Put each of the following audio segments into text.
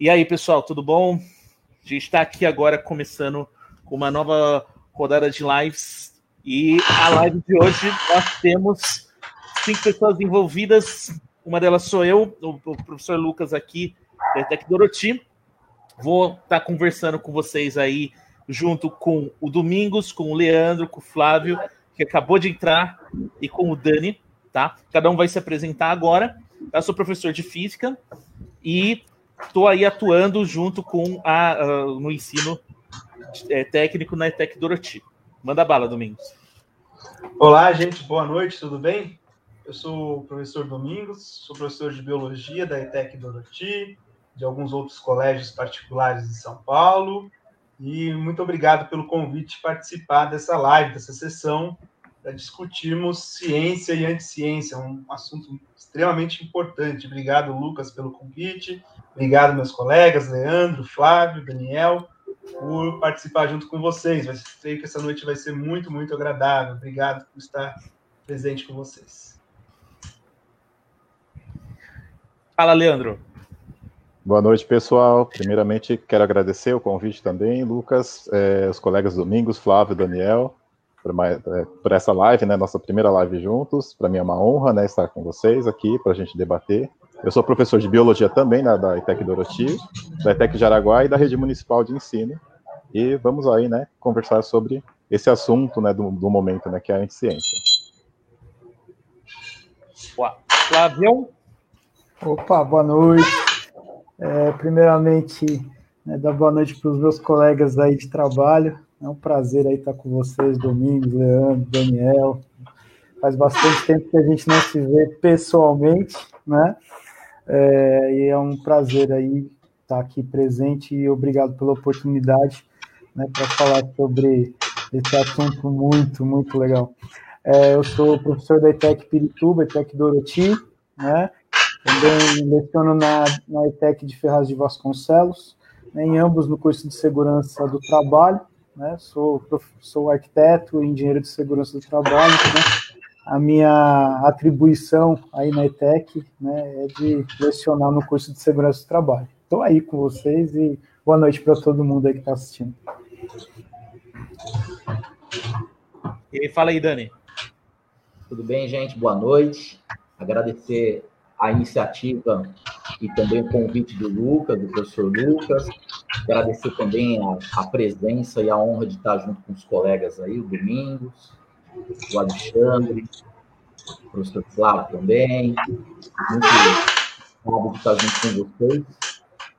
E aí, pessoal, tudo bom? A gente está aqui agora começando com uma nova rodada de lives. E a live de hoje nós temos cinco pessoas envolvidas. Uma delas sou eu, o professor Lucas aqui, da Tec Doroti. Vou estar tá conversando com vocês aí, junto com o Domingos, com o Leandro, com o Flávio, que acabou de entrar, e com o Dani, tá? Cada um vai se apresentar agora. Eu sou professor de física e estou aí atuando junto com a, no ensino é, técnico na ETEC Doroti. Manda bala, Domingos. Olá, gente, boa noite, tudo bem? Eu sou o professor Domingos, sou professor de Biologia da ETEC Doroti, de alguns outros colégios particulares de São Paulo, e muito obrigado pelo convite de participar dessa live, dessa sessão, para discutirmos ciência e anticiência, um assunto extremamente importante. Obrigado, Lucas, pelo convite. Obrigado, meus colegas, Leandro, Flávio, Daniel, por participar junto com vocês. Sei que essa noite vai ser muito, muito agradável. Obrigado por estar presente com vocês. Fala, Leandro. Boa noite, pessoal. Primeiramente, quero agradecer o convite também, Lucas, eh, os colegas Domingos, Flávio, Daniel, por, mais, é, por, essa live, né, nossa primeira live juntos. Para mim é uma honra né, estar com vocês aqui para a gente debater. Eu sou professor de biologia também né, da ITEC Doroti, da ITEC Jaraguá e da Rede Municipal de Ensino. E vamos aí né, conversar sobre esse assunto né, do, do momento, né, que é a ciência. Flávio? Opa, boa noite. É, primeiramente, né, dar boa noite para os meus colegas aí de trabalho. É um prazer aí estar com vocês, Domingos, Leandro, Daniel. Faz bastante tempo que a gente não se vê pessoalmente, né? É, e é um prazer aí estar aqui presente e obrigado pela oportunidade né, para falar sobre esse assunto muito, muito legal. É, eu sou professor da ETEC Pirituba, ETEC Doroti, né? Também leciono na, na ETEC de Ferraz de Vasconcelos, né, em ambos no curso de Segurança do Trabalho né? Sou, sou arquiteto e engenheiro de segurança do trabalho, né? A minha atribuição aí na ETEC né, é de lecionar no curso de segurança do trabalho. Estou aí com vocês e boa noite para todo mundo aí que está assistindo. E fala aí, Dani. Tudo bem, gente? Boa noite. Agradecer a iniciativa e também o convite do Lucas, do professor Lucas. Agradecer também a, a, presença e a honra de estar junto com os colegas aí, o Domingos, o Alexandre, o professor Flávio também. Muito honrado de estar junto com vocês.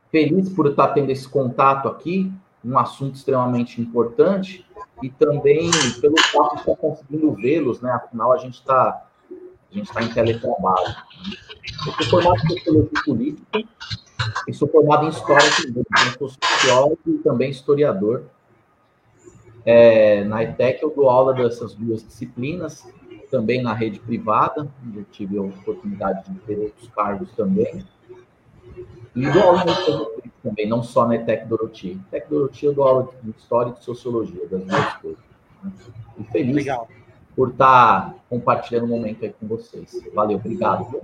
Feliz por estar tendo esse contato aqui, um assunto extremamente importante, e também pelo fato de estar conseguindo vê-los, né? Afinal, a gente está a gente está em teletrabalho. Eu sou formado em Sociologia Política e sou formado em História também. Sou sociólogo e também historiador. É, na ETEC eu dou aula dessas duas disciplinas, também na rede privada, onde eu tive a oportunidade de ter outros cargos também. E dou aula também, não só na ETEC Doroti. ETEC Doroti eu dou aula de História e de Sociologia, das duas coisas. Né? E feliz Legal por estar compartilhando o momento aí com vocês. Valeu, obrigado.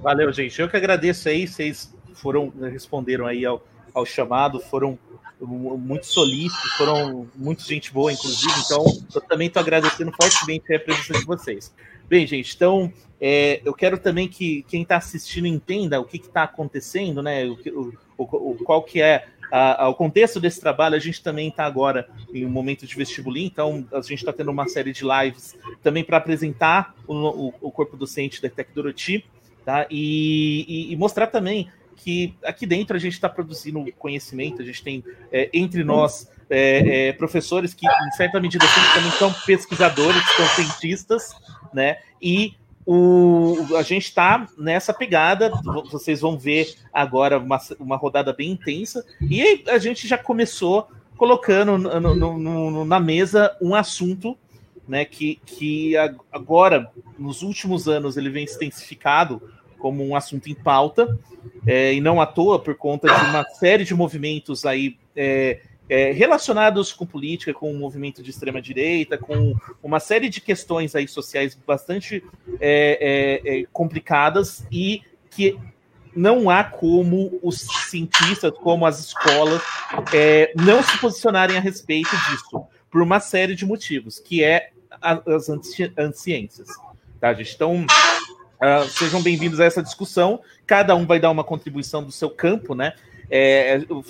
Valeu, gente. Eu que agradeço aí, vocês foram, responderam aí ao, ao chamado, foram muito solícitos, foram muito gente boa, inclusive, então eu também estou agradecendo fortemente a presença de vocês. Bem, gente, então é, eu quero também que quem está assistindo entenda o que está acontecendo, né? O, o, o, qual que é a, o contexto desse trabalho, a gente também está agora em um momento de vestibulim, então a gente está tendo uma série de lives também para apresentar o, corpo docente da Tec Doroti, tá? E, e, e, mostrar também que aqui dentro a gente está produzindo conhecimento, a gente tem é, entre nós é, é, professores que, em certa medida, também são pesquisadores, são cientistas, né? E o, a gente está nessa pegada, vocês vão ver agora uma, uma rodada bem intensa, e a gente já começou colocando no, no, no, na mesa um assunto né, que, que agora, nos últimos anos, ele vem se intensificado como um assunto em pauta, é, e não à toa por conta de uma série de movimentos aí é, é, relacionados com política, com o movimento de extrema direita, com uma série de questões aí sociais bastante é, é, é complicadas e que não há como os cientistas, como as escolas, não se posicionarem a respeito disso, por uma série de motivos, que é as anticiências. Tá, gente? Então, uh, sejam bem-vindos a essa discussão. Cada um vai dar uma contribuição do seu campo, né? É, eu,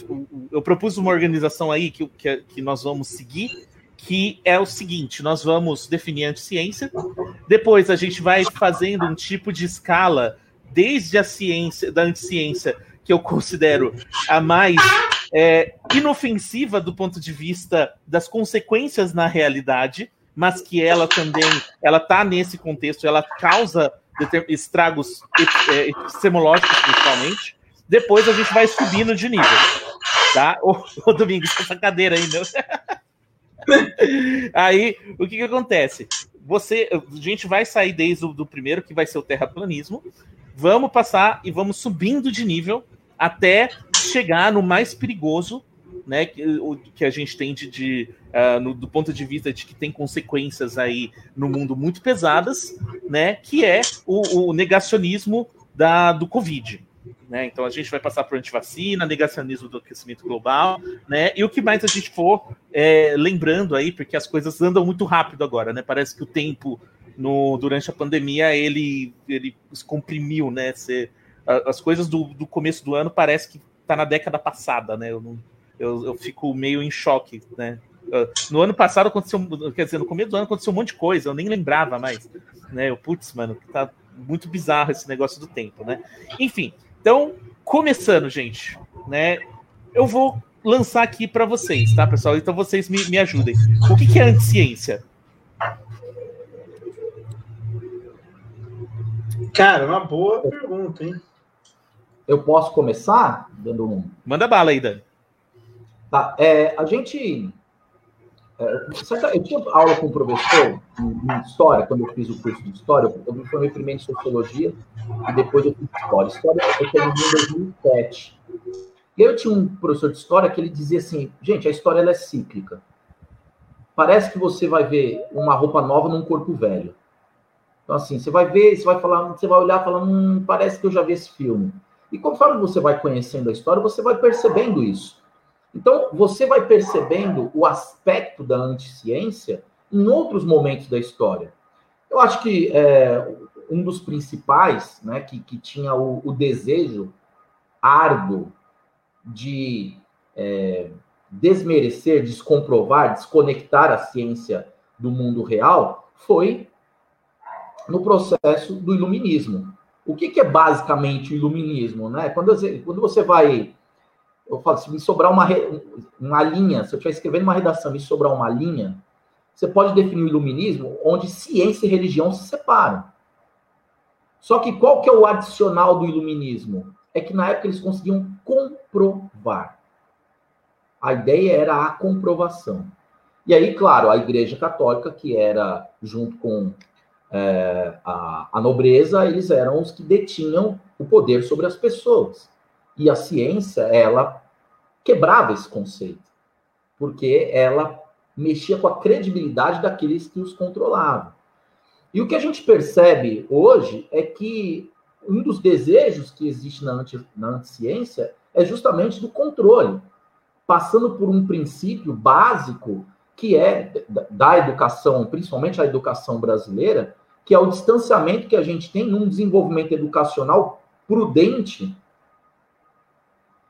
eu, propus uma organização aí que, que, que nós vamos seguir, que é o seguinte: nós vamos definir a anticiência, depois a gente vai fazendo um tipo de escala desde a ciência, da anticiência, que eu considero a mais é, inofensiva do ponto de vista das consequências na realidade, mas que ela também ela está nesse contexto, ela causa estragos é, epistemológicos, principalmente. Depois a gente vai subindo de nível. Tá? Ô, ô Domingos, essa cadeira aí, meu. aí, o que, que acontece? Você, a gente vai sair desde o do primeiro, que vai ser o terraplanismo, vamos passar e vamos subindo de nível até chegar no mais perigoso, né, que, o, que a gente tem de, de uh, no, do ponto de vista de que tem consequências aí no mundo muito pesadas, né, que é o, o negacionismo da, do Covid. Né? Então a gente vai passar por antivacina, negacionismo do aquecimento global, né? E o que mais a gente for é, lembrando aí, porque as coisas andam muito rápido agora, né? Parece que o tempo no, durante a pandemia ele, ele se comprimiu, né? Você, as coisas do, do começo do ano parece que tá na década passada, né? Eu, não, eu, eu fico meio em choque, né? No ano passado aconteceu, quer dizer, no começo do ano aconteceu um monte de coisa, eu nem lembrava mais, né? Eu, putz, mano, tá muito bizarro esse negócio do tempo, né? Enfim, então, começando, gente, né? Eu vou lançar aqui para vocês, tá, pessoal? Então vocês me, me ajudem. O que, que é anticiência? Cara, uma boa pergunta, hein? Eu posso começar dando um. Manda bala aí, Dani. Tá, é, a gente. É, eu tinha aula com o professor em, história, quando eu fiz o curso de história. Eu me formei primeiro em sociologia e depois eu fiz história. História eu terminei em 2007. E eu tinha um professor de história que ele dizia assim: gente, a história ela é cíclica. Parece que você vai ver uma roupa nova num corpo velho. Então, assim, você vai ver, você vai falar, você vai olhar falando, hum, parece que eu já vi esse filme. E conforme você vai conhecendo a história, você vai percebendo isso. Então, você vai percebendo o aspecto da anticiência em outros momentos da história. Eu acho que é, um dos principais, né, que, que tinha o, o desejo árduo de é, desmerecer, descomprovar, desconectar a ciência do mundo real, foi no processo do iluminismo. O que, que é basicamente o iluminismo? Né? Quando, quando você vai. Eu falo, se me sobrar uma, uma linha, se eu estiver escrevendo uma redação e me sobrar uma linha, você pode definir o iluminismo onde ciência e religião se separam. Só que qual que é o adicional do iluminismo? É que na época eles conseguiam comprovar. A ideia era a comprovação. E aí, claro, a Igreja Católica, que era junto com é, a, a nobreza, eles eram os que detinham o poder sobre as pessoas. E a ciência, ela quebrava esse conceito, porque ela mexia com a credibilidade daqueles que os controlavam. E o que a gente percebe hoje é que um dos desejos que existe na, anti, na anticiência é justamente do controle, passando por um princípio básico que é da educação, principalmente a educação brasileira, que é o distanciamento que a gente tem num desenvolvimento educacional prudente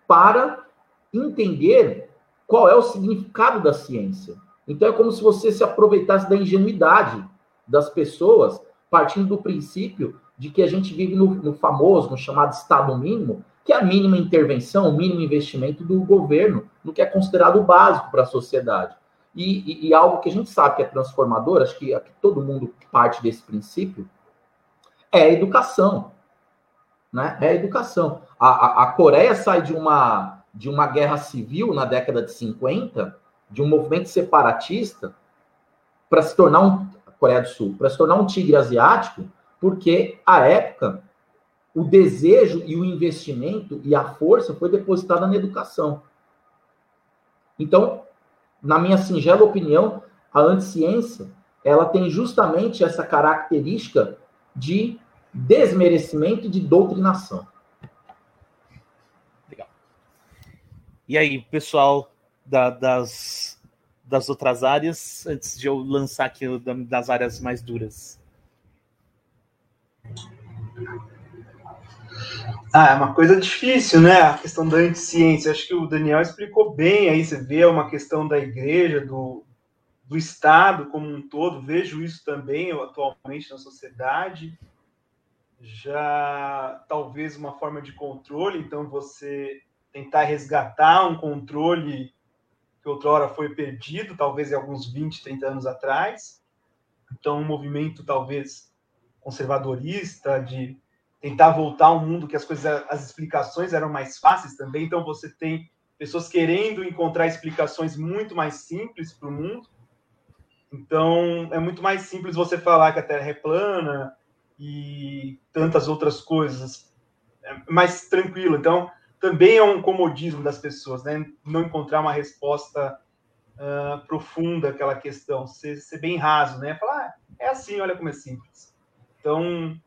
para entender qual é o significado da ciência. Então é como se você se aproveitasse da ingenuidade das pessoas, partindo do princípio de que a gente vive no, no famoso, no chamado Estado mínimo, que é a mínima intervenção, o mínimo investimento do governo no que é considerado básico para a sociedade. E, e, e, algo que a gente sabe que é transformador, acho que, que todo mundo parte desse princípio, é a educação. Né? É a educação. A, a, a, Coreia sai de uma, de uma guerra civil na década de 50, de um movimento separatista, para se tornar um. Coreia do Sul, para se tornar um tigre asiático, porque, à época, o desejo e o investimento e a força foi depositada na educação. Então, na minha singela opinião, a anticiência ela tem justamente essa característica de desmerecimento de doutrinação. E aí, pessoal da, das, das outras áreas, antes de eu lançar aqui das áreas mais duras? Ah, é uma coisa difícil, né? A questão da anticiência. Acho que o Daniel explicou bem aí. Você vê uma questão da igreja, do, do Estado como um todo. Vejo isso também atualmente na sociedade. Já talvez uma forma de controle. Então, você tentar resgatar um controle que outrora foi perdido, talvez em alguns 20, 30 anos atrás. Então, um movimento talvez conservadorista de tentar voltar a um mundo que as coisas, as explicações eram mais fáceis também. Então você tem pessoas querendo encontrar explicações muito mais simples para o mundo. Então é muito mais simples você falar que a Terra é plana e tantas outras coisas. É mais tranquilo. Então também é um comodismo das pessoas, né? Não encontrar uma resposta uh, profunda àquela questão, ser, ser, bem raso, né? Falar, ah, é assim, olha como é simples. Então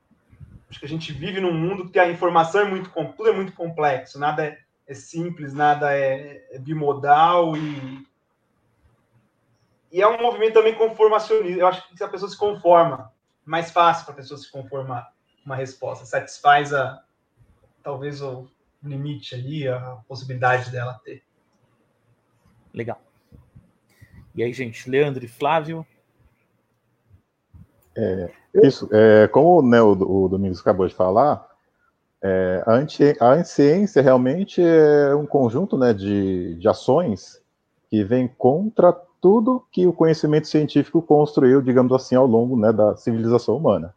Acho que a gente vive num mundo que a informação é muito tudo é muito complexo, nada é, é simples, nada é, é, bimodal e e é um movimento também conformacionista. Eu acho que a pessoa se conforma, mais fácil para a pessoa se conformar uma resposta, satisfaz a talvez o limite ali, a possibilidade dela ter. Legal. E aí, gente, Leandro e Flávio? É, isso, é, como né, o, o, Domingos acabou de falar, é, a, anti, a ciência realmente é um conjunto né, de, de ações que vem contra tudo que o conhecimento científico construiu, digamos assim, ao longo né, da civilização humana.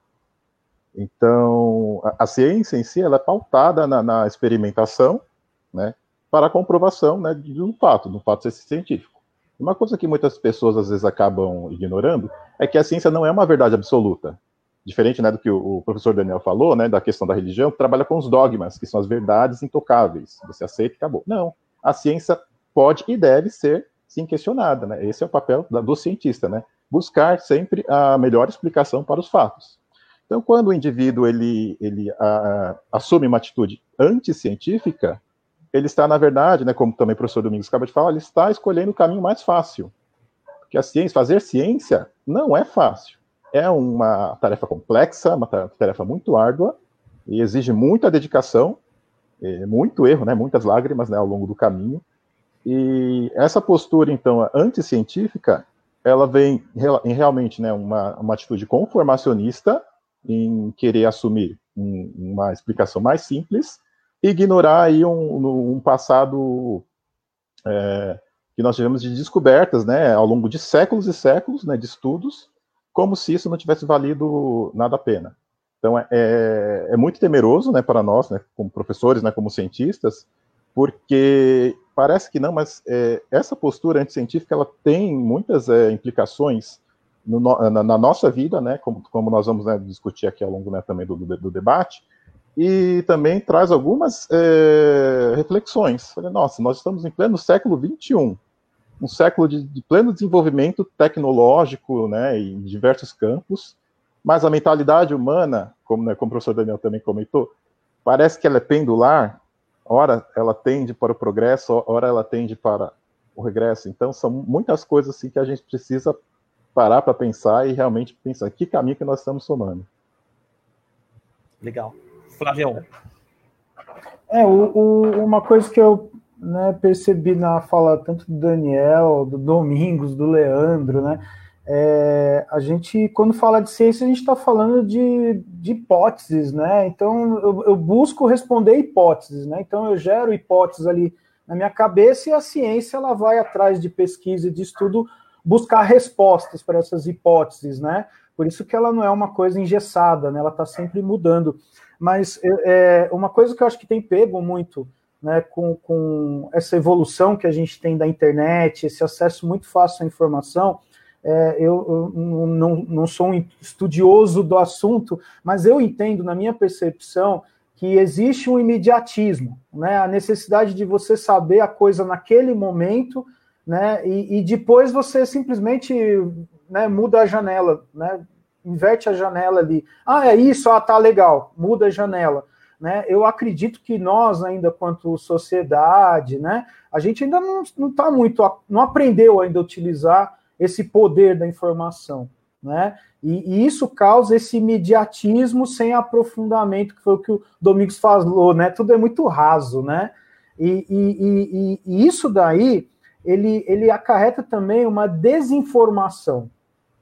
Então, a, a, ciência em si ela é pautada na, na experimentação, né, para a comprovação né, de um fato, de um fato científico. Uma coisa que muitas pessoas às vezes acabam ignorando é que a ciência não é uma verdade absoluta. Diferente né, do que o, professor Daniel falou, né, da questão da religião, que trabalha com os dogmas, que são as verdades intocáveis. Você aceita e acabou. Não. A ciência pode e deve ser, sim, questionada. Né? Esse é o papel do cientista, né? Buscar sempre a melhor explicação para os fatos. Então, quando o indivíduo ele, ele a, assume uma atitude anticientífica, ele está, na verdade, né, como também o professor Domingos acaba de falar, ele está escolhendo o caminho mais fácil. Porque a ciência, fazer ciência não é fácil. É uma tarefa complexa, uma tarefa muito árdua, e exige muita dedicação, muito erro, né, muitas lágrimas né, ao longo do caminho. E essa postura, então, anticientífica, ela vem em realmente né, uma, uma atitude conformacionista, em querer assumir um, uma explicação mais simples, ignorar aí um, um passado é, que nós tivemos de descobertas, né, ao longo de séculos e séculos, né, de estudos, como se isso não tivesse valido nada a pena. Então é, é, é muito temeroso, né, para nós, né, como professores, né, como cientistas, porque parece que não, mas é, essa postura anticientífica ela tem muitas é, implicações no, na, na, nossa vida, né, como, como nós vamos né, discutir aqui ao longo né, também do, do, do debate, e também traz algumas é, reflexões. Nossa, nós estamos em pleno século XXI, um século de, de, pleno desenvolvimento tecnológico, né, em diversos campos, mas a mentalidade humana, como, né, como o professor Daniel também comentou, parece que ela é pendular, ora ela tende para o progresso, ora ela tende para o regresso. Então, são muitas coisas assim que a gente precisa parar para pensar e realmente pensar que caminho que nós estamos tomando. Legal. Flavião. É, o, o, uma coisa que eu né, percebi na fala tanto do Daniel, do Domingos, do Leandro, né? É, a gente, quando fala de ciência, a gente está falando de, de, hipóteses, né? Então, eu, eu, busco responder hipóteses, né? Então, eu gero hipóteses ali na minha cabeça e a ciência ela vai atrás de pesquisa e de estudo buscar respostas para essas hipóteses, né? Por isso que ela não é uma coisa engessada, né? Ela está sempre mudando. Mas é, uma coisa que eu acho que tem pego muito né, com, com essa evolução que a gente tem da internet, esse acesso muito fácil à informação, é, eu, eu não, não, sou um estudioso do assunto, mas eu entendo, na minha percepção, que existe um imediatismo, né, a necessidade de você saber a coisa naquele momento, né, e, e depois você simplesmente né, muda a janela, né, inverte a janela ali. Ah, é isso, ah, tá legal, muda a janela. né, eu acredito que nós ainda, quanto sociedade, né, a gente ainda não está muito, não aprendeu ainda a utilizar esse poder da informação, né? E, e, isso causa esse imediatismo sem aprofundamento, que foi o que o Domingos falou, né? Tudo é muito raso, né? E, e, e isso daí ele, ele acarreta também uma desinformação,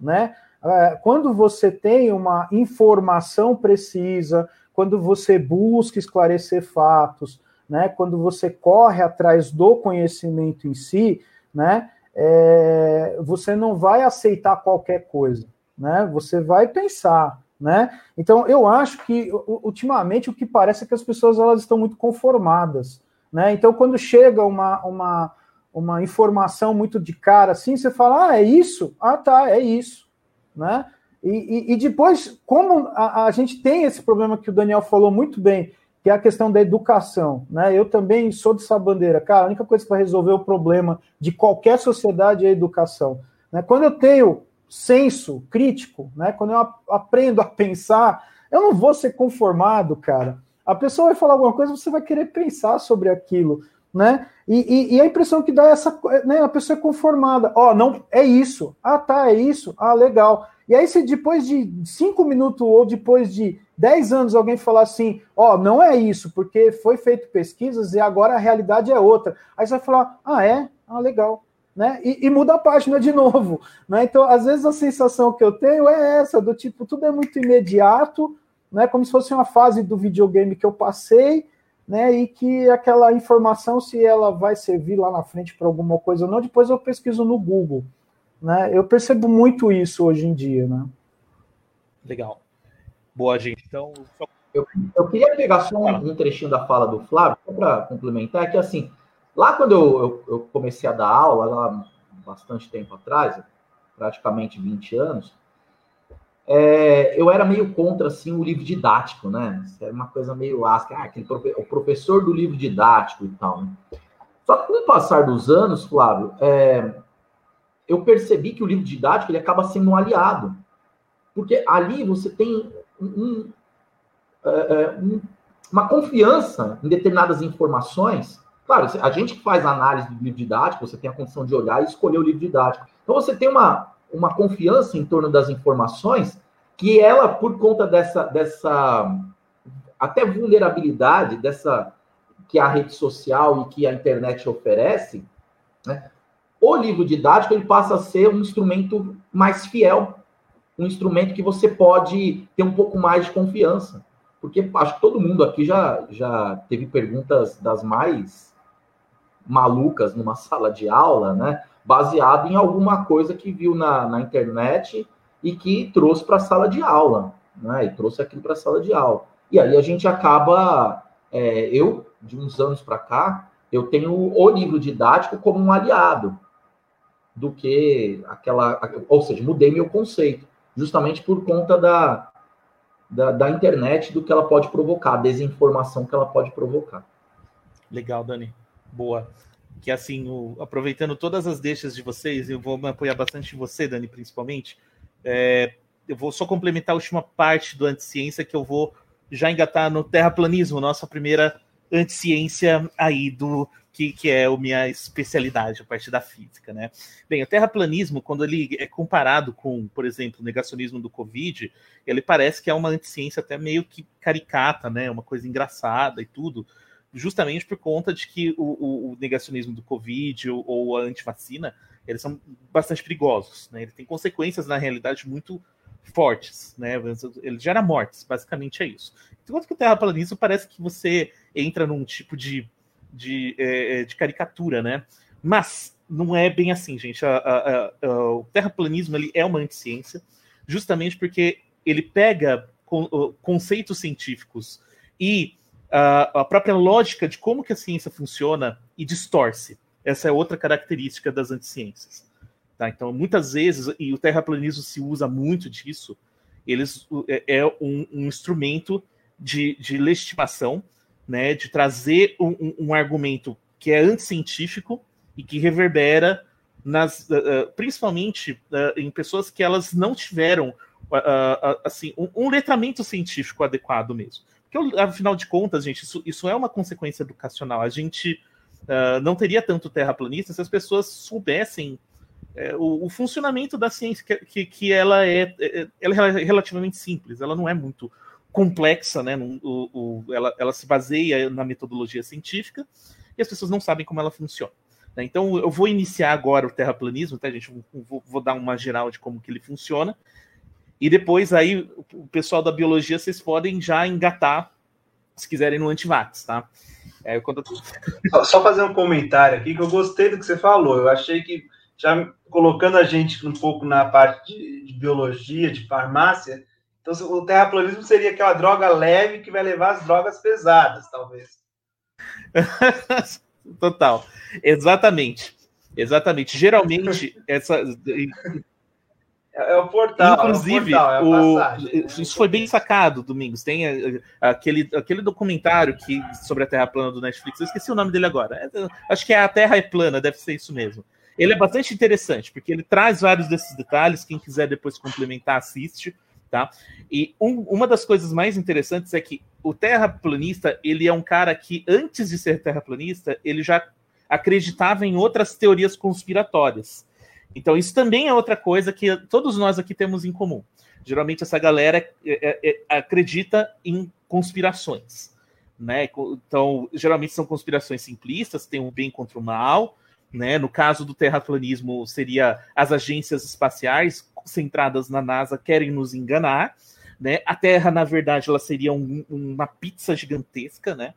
né? É, quando você tem uma informação precisa, quando você busca esclarecer fatos, né? Quando você corre atrás do conhecimento em si, né? É, você não vai aceitar qualquer coisa, né? Você vai pensar, né? Então eu acho que ultimamente o que parece é que as pessoas elas estão muito conformadas, né? Então quando chega uma, uma uma informação muito de cara assim, você fala, ah, é isso? Ah, tá, é isso, né? E, e, e depois, como a, a, gente tem esse problema que o Daniel falou muito bem, que é a questão da educação, né? Eu também sou dessa bandeira, cara, a única coisa que vai resolver o problema de qualquer sociedade é a educação. Né? Quando eu tenho senso crítico, né? Quando eu aprendo a pensar, eu não vou ser conformado, cara. A pessoa vai falar alguma coisa, você vai querer pensar sobre aquilo né? E, e, e, a impressão que dá é essa, né? A pessoa é conformada. Ó, oh, não, é isso. Ah, tá, é isso. Ah, legal. E aí, se depois de cinco minutos ou depois de dez anos alguém falar assim, ó, oh, não é isso, porque foi feito pesquisas e agora a realidade é outra. Aí você vai falar, ah, é? Ah, legal. Né? E, e muda a página de novo. Né? Então, às vezes, a sensação que eu tenho é essa, do tipo, tudo é muito imediato, né? como se fosse uma fase do videogame que eu passei, né? E que aquela informação, se ela vai servir lá na frente para alguma coisa ou não, depois eu pesquiso no Google. Né? Eu percebo muito isso hoje em dia, né? Legal. Boa, gente. Então, eu, eu queria pegar só um, um trechinho da fala do Flávio, para complementar, que assim, lá quando eu, eu, eu, comecei a dar aula, lá bastante tempo atrás, praticamente 20 anos, é, eu era meio contra assim o livro didático, né? Era uma coisa meio lasca, ah, aquele o professor do livro didático e tal. Só que com o passar dos anos, Flávio, é, eu percebi que o livro didático ele acaba sendo um aliado, porque ali você tem um, é, é, um, uma confiança em determinadas informações. Claro, a gente que faz análise do livro didático, você tem a condição de olhar e escolher o livro didático. Então você tem uma uma confiança em torno das informações que ela, por conta dessa, dessa até vulnerabilidade dessa que a rede social e que a internet oferece, né, o livro didático ele passa a ser um instrumento mais fiel, um instrumento que você pode ter um pouco mais de confiança. Porque acho que todo mundo aqui já, já teve perguntas das mais malucas numa sala de aula, né? Baseado em alguma coisa que viu na, na internet e que trouxe para a sala de aula, né? E trouxe aquilo para a sala de aula. E aí a gente acaba, é, eu, de uns anos para cá, eu tenho o livro didático como um aliado do que aquela, ou seja, mudei meu conceito, justamente por conta da, da, da internet, do que ela pode provocar, a desinformação que ela pode provocar. Legal, Dani. Boa que assim, o, aproveitando todas as deixas de vocês, eu vou me apoiar bastante em você, Dani, principalmente. É, eu vou só complementar a última parte do Anticiência, que eu vou já engatar no terraplanismo, nossa primeira anticiência aí do que, que é a minha especialidade, a parte da física, né? Bem, o terraplanismo, quando ele é comparado com, por exemplo, o negacionismo do Covid, ele parece que é uma anticiência até meio que caricata, né? Uma coisa engraçada e tudo, justamente por conta de que o, o, o negacionismo do Covid ou, ou, a antivacina, eles são bastante perigosos, né? Ele tem consequências, na realidade, muito fortes, né? Ele gera mortes, basicamente é isso. Enquanto que o terraplanismo parece que você entra num tipo de, de, é, é, de caricatura, né? Mas não é bem assim, gente. A, a, a, o terraplanismo ele é uma anticiência, justamente porque ele pega conceitos científicos e a, própria lógica de como que a ciência funciona e distorce. Essa é outra característica das anticiências. Tá? Então, muitas vezes, e o terraplanismo se usa muito disso, eles é, é um, um instrumento de, de, legitimação, né, de trazer um, um, um, argumento que é anticientífico e que reverbera nas, uh, principalmente uh, em pessoas que elas não tiveram uh, assim um, letramento científico adequado mesmo. Porque, afinal de contas, gente, isso, isso é uma consequência educacional. A gente uh, não teria tanto terraplanista se as pessoas soubessem é, o, o, funcionamento da ciência, que, que, que ela, é, é, ela é relativamente simples, ela não é muito complexa, né? O, o, ela, ela se baseia na metodologia científica e as pessoas não sabem como ela funciona. Né? Então, eu vou iniciar agora o terraplanismo, tá, gente? Vou, vou, dar uma geral de como que ele funciona. E depois aí, o pessoal da biologia, vocês podem já engatar, se quiserem, no antivax, tá? É, quando... só, fazer um comentário aqui, que eu gostei do que você falou. Eu achei que já colocando a gente um pouco na parte de, de biologia, de farmácia, então o terraplanismo seria aquela droga leve que vai levar as drogas pesadas, talvez. Total. Exatamente. Exatamente. Geralmente, essa. É, é o portal. Inclusive, é o portal, é isso foi bem sacado, Domingos. Tem eh, aquele, aquele documentário que, sobre a Terra plana do Netflix. Eu esqueci o nome dele agora. É, acho que é A Terra é Plana, deve ser isso mesmo. Ele é bastante interessante, porque ele traz vários desses detalhes. Quem quiser depois complementar, assiste. Tá? E um, uma das coisas mais interessantes é que o terraplanista, ele é um cara que, antes de ser terraplanista, ele já acreditava em outras teorias conspiratórias. Então, isso também é outra coisa que todos nós aqui temos em comum. Geralmente, essa galera é, é, é, acredita em conspirações. Né? Então, geralmente são conspirações simplistas, tem o bem contra o mal, né? No caso do terraplanismo, seria as agências espaciais centradas na NASA querem nos enganar. Né? A Terra, na verdade, ela seria um, uma pizza gigantesca, né?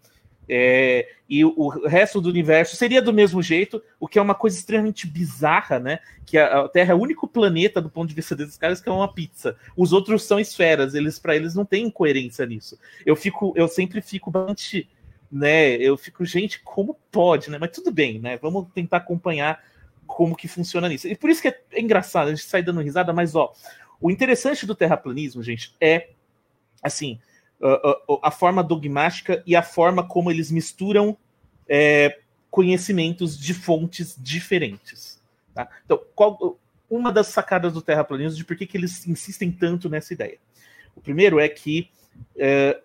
É, e o resto do universo seria do mesmo jeito, o que é uma coisa extremamente bizarra, né? Que a, Terra é o único planeta, do ponto de vista desses caras, que é uma pizza. Os outros são esferas, eles para eles não tem coerência nisso. Eu fico, eu sempre fico bastante né? Eu fico, gente, como pode, né? Mas tudo bem, né? Vamos tentar acompanhar como que funciona nisso. E por isso que é engraçado, a gente sai dando risada, mas ó, o interessante do terraplanismo, gente, é assim, a, a forma dogmática e a forma como eles misturam é, conhecimentos de fontes diferentes. Tá? Então, qual, uma das sacadas do terraplanismo de por que, que eles insistem tanto nessa ideia? O primeiro é que é,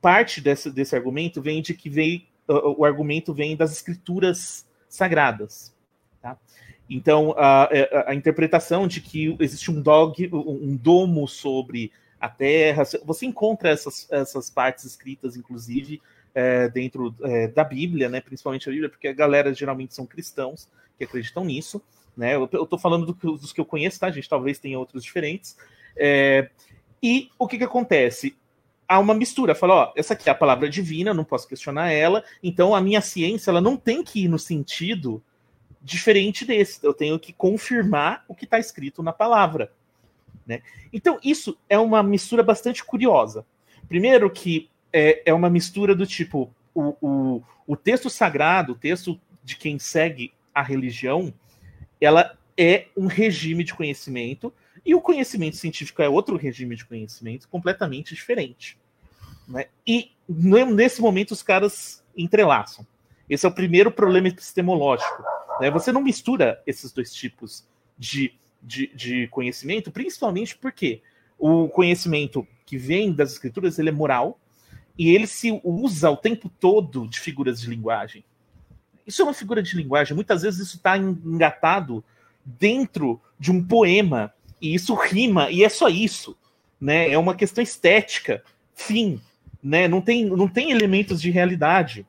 parte desse, desse argumento vem de que vem, o argumento vem das escrituras sagradas. Tá? Então, a, a, a, interpretação de que existe um dog, um domo sobre a Terra, você encontra essas, essas partes escritas, inclusive, é, dentro é, da Bíblia, né? principalmente a Bíblia, porque a galera geralmente são cristãos que acreditam nisso. Né? Eu estou falando do, dos que eu conheço, tá, gente? Talvez tenha outros diferentes. É, e o que, que acontece? há uma mistura. Fala, ó, essa aqui é a palavra divina, não posso questionar ela, então a minha ciência ela não tem que ir no sentido diferente desse. Eu tenho que confirmar o que está escrito na palavra. Né? Então, isso é uma mistura bastante curiosa. Primeiro que é, é uma mistura do tipo, o, o, o texto sagrado, o texto de quem segue a religião, ela é um regime de conhecimento e o conhecimento científico é outro regime de conhecimento completamente diferente. Né? E nesse momento os caras entrelaçam. Esse é o primeiro problema epistemológico. Né? Você não mistura esses dois tipos de, de, de, conhecimento, principalmente porque o conhecimento que vem das escrituras ele é moral e ele se usa o tempo todo de figuras de linguagem. Isso é uma figura de linguagem. Muitas vezes isso está engatado dentro de um poema e isso rima, e é só isso. Né? É uma questão estética. Fim. Né? Não, tem, não tem elementos de realidade.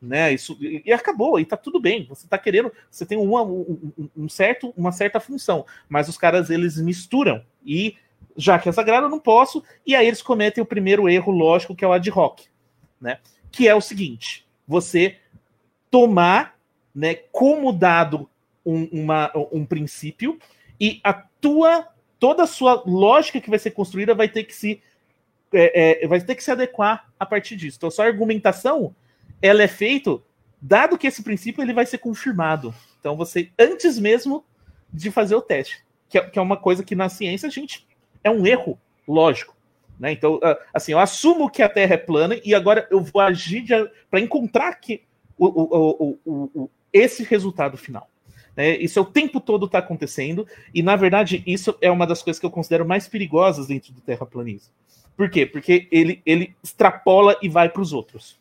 Né? Isso, e acabou, e tá tudo bem. Você tá querendo, você tem uma, um, um certo, uma certa função, mas os caras eles misturam. E já que é sagrado, eu não posso, e aí eles cometem o primeiro erro lógico, que é o ad hoc, né? Que é o seguinte: você tomar né, como dado um, uma, um princípio e a tua toda a sua lógica que vai ser construída vai ter que se é, é, vai ter que se adequar a partir disso. Então, sua argumentação ela é feita dado que esse princípio ele vai ser confirmado. Então, você antes mesmo de fazer o teste, que é, que é uma coisa que na ciência a gente é um erro lógico. Né? Então, ah, assim, eu assumo que a Terra é plana e agora eu vou agir para encontrar que o, o, o, esse resultado final. Né? Isso é o tempo todo está acontecendo, e na verdade isso é uma das coisas que eu considero mais perigosas dentro do terraplanismo. Por quê? Porque ele, ele extrapola e vai para os outros.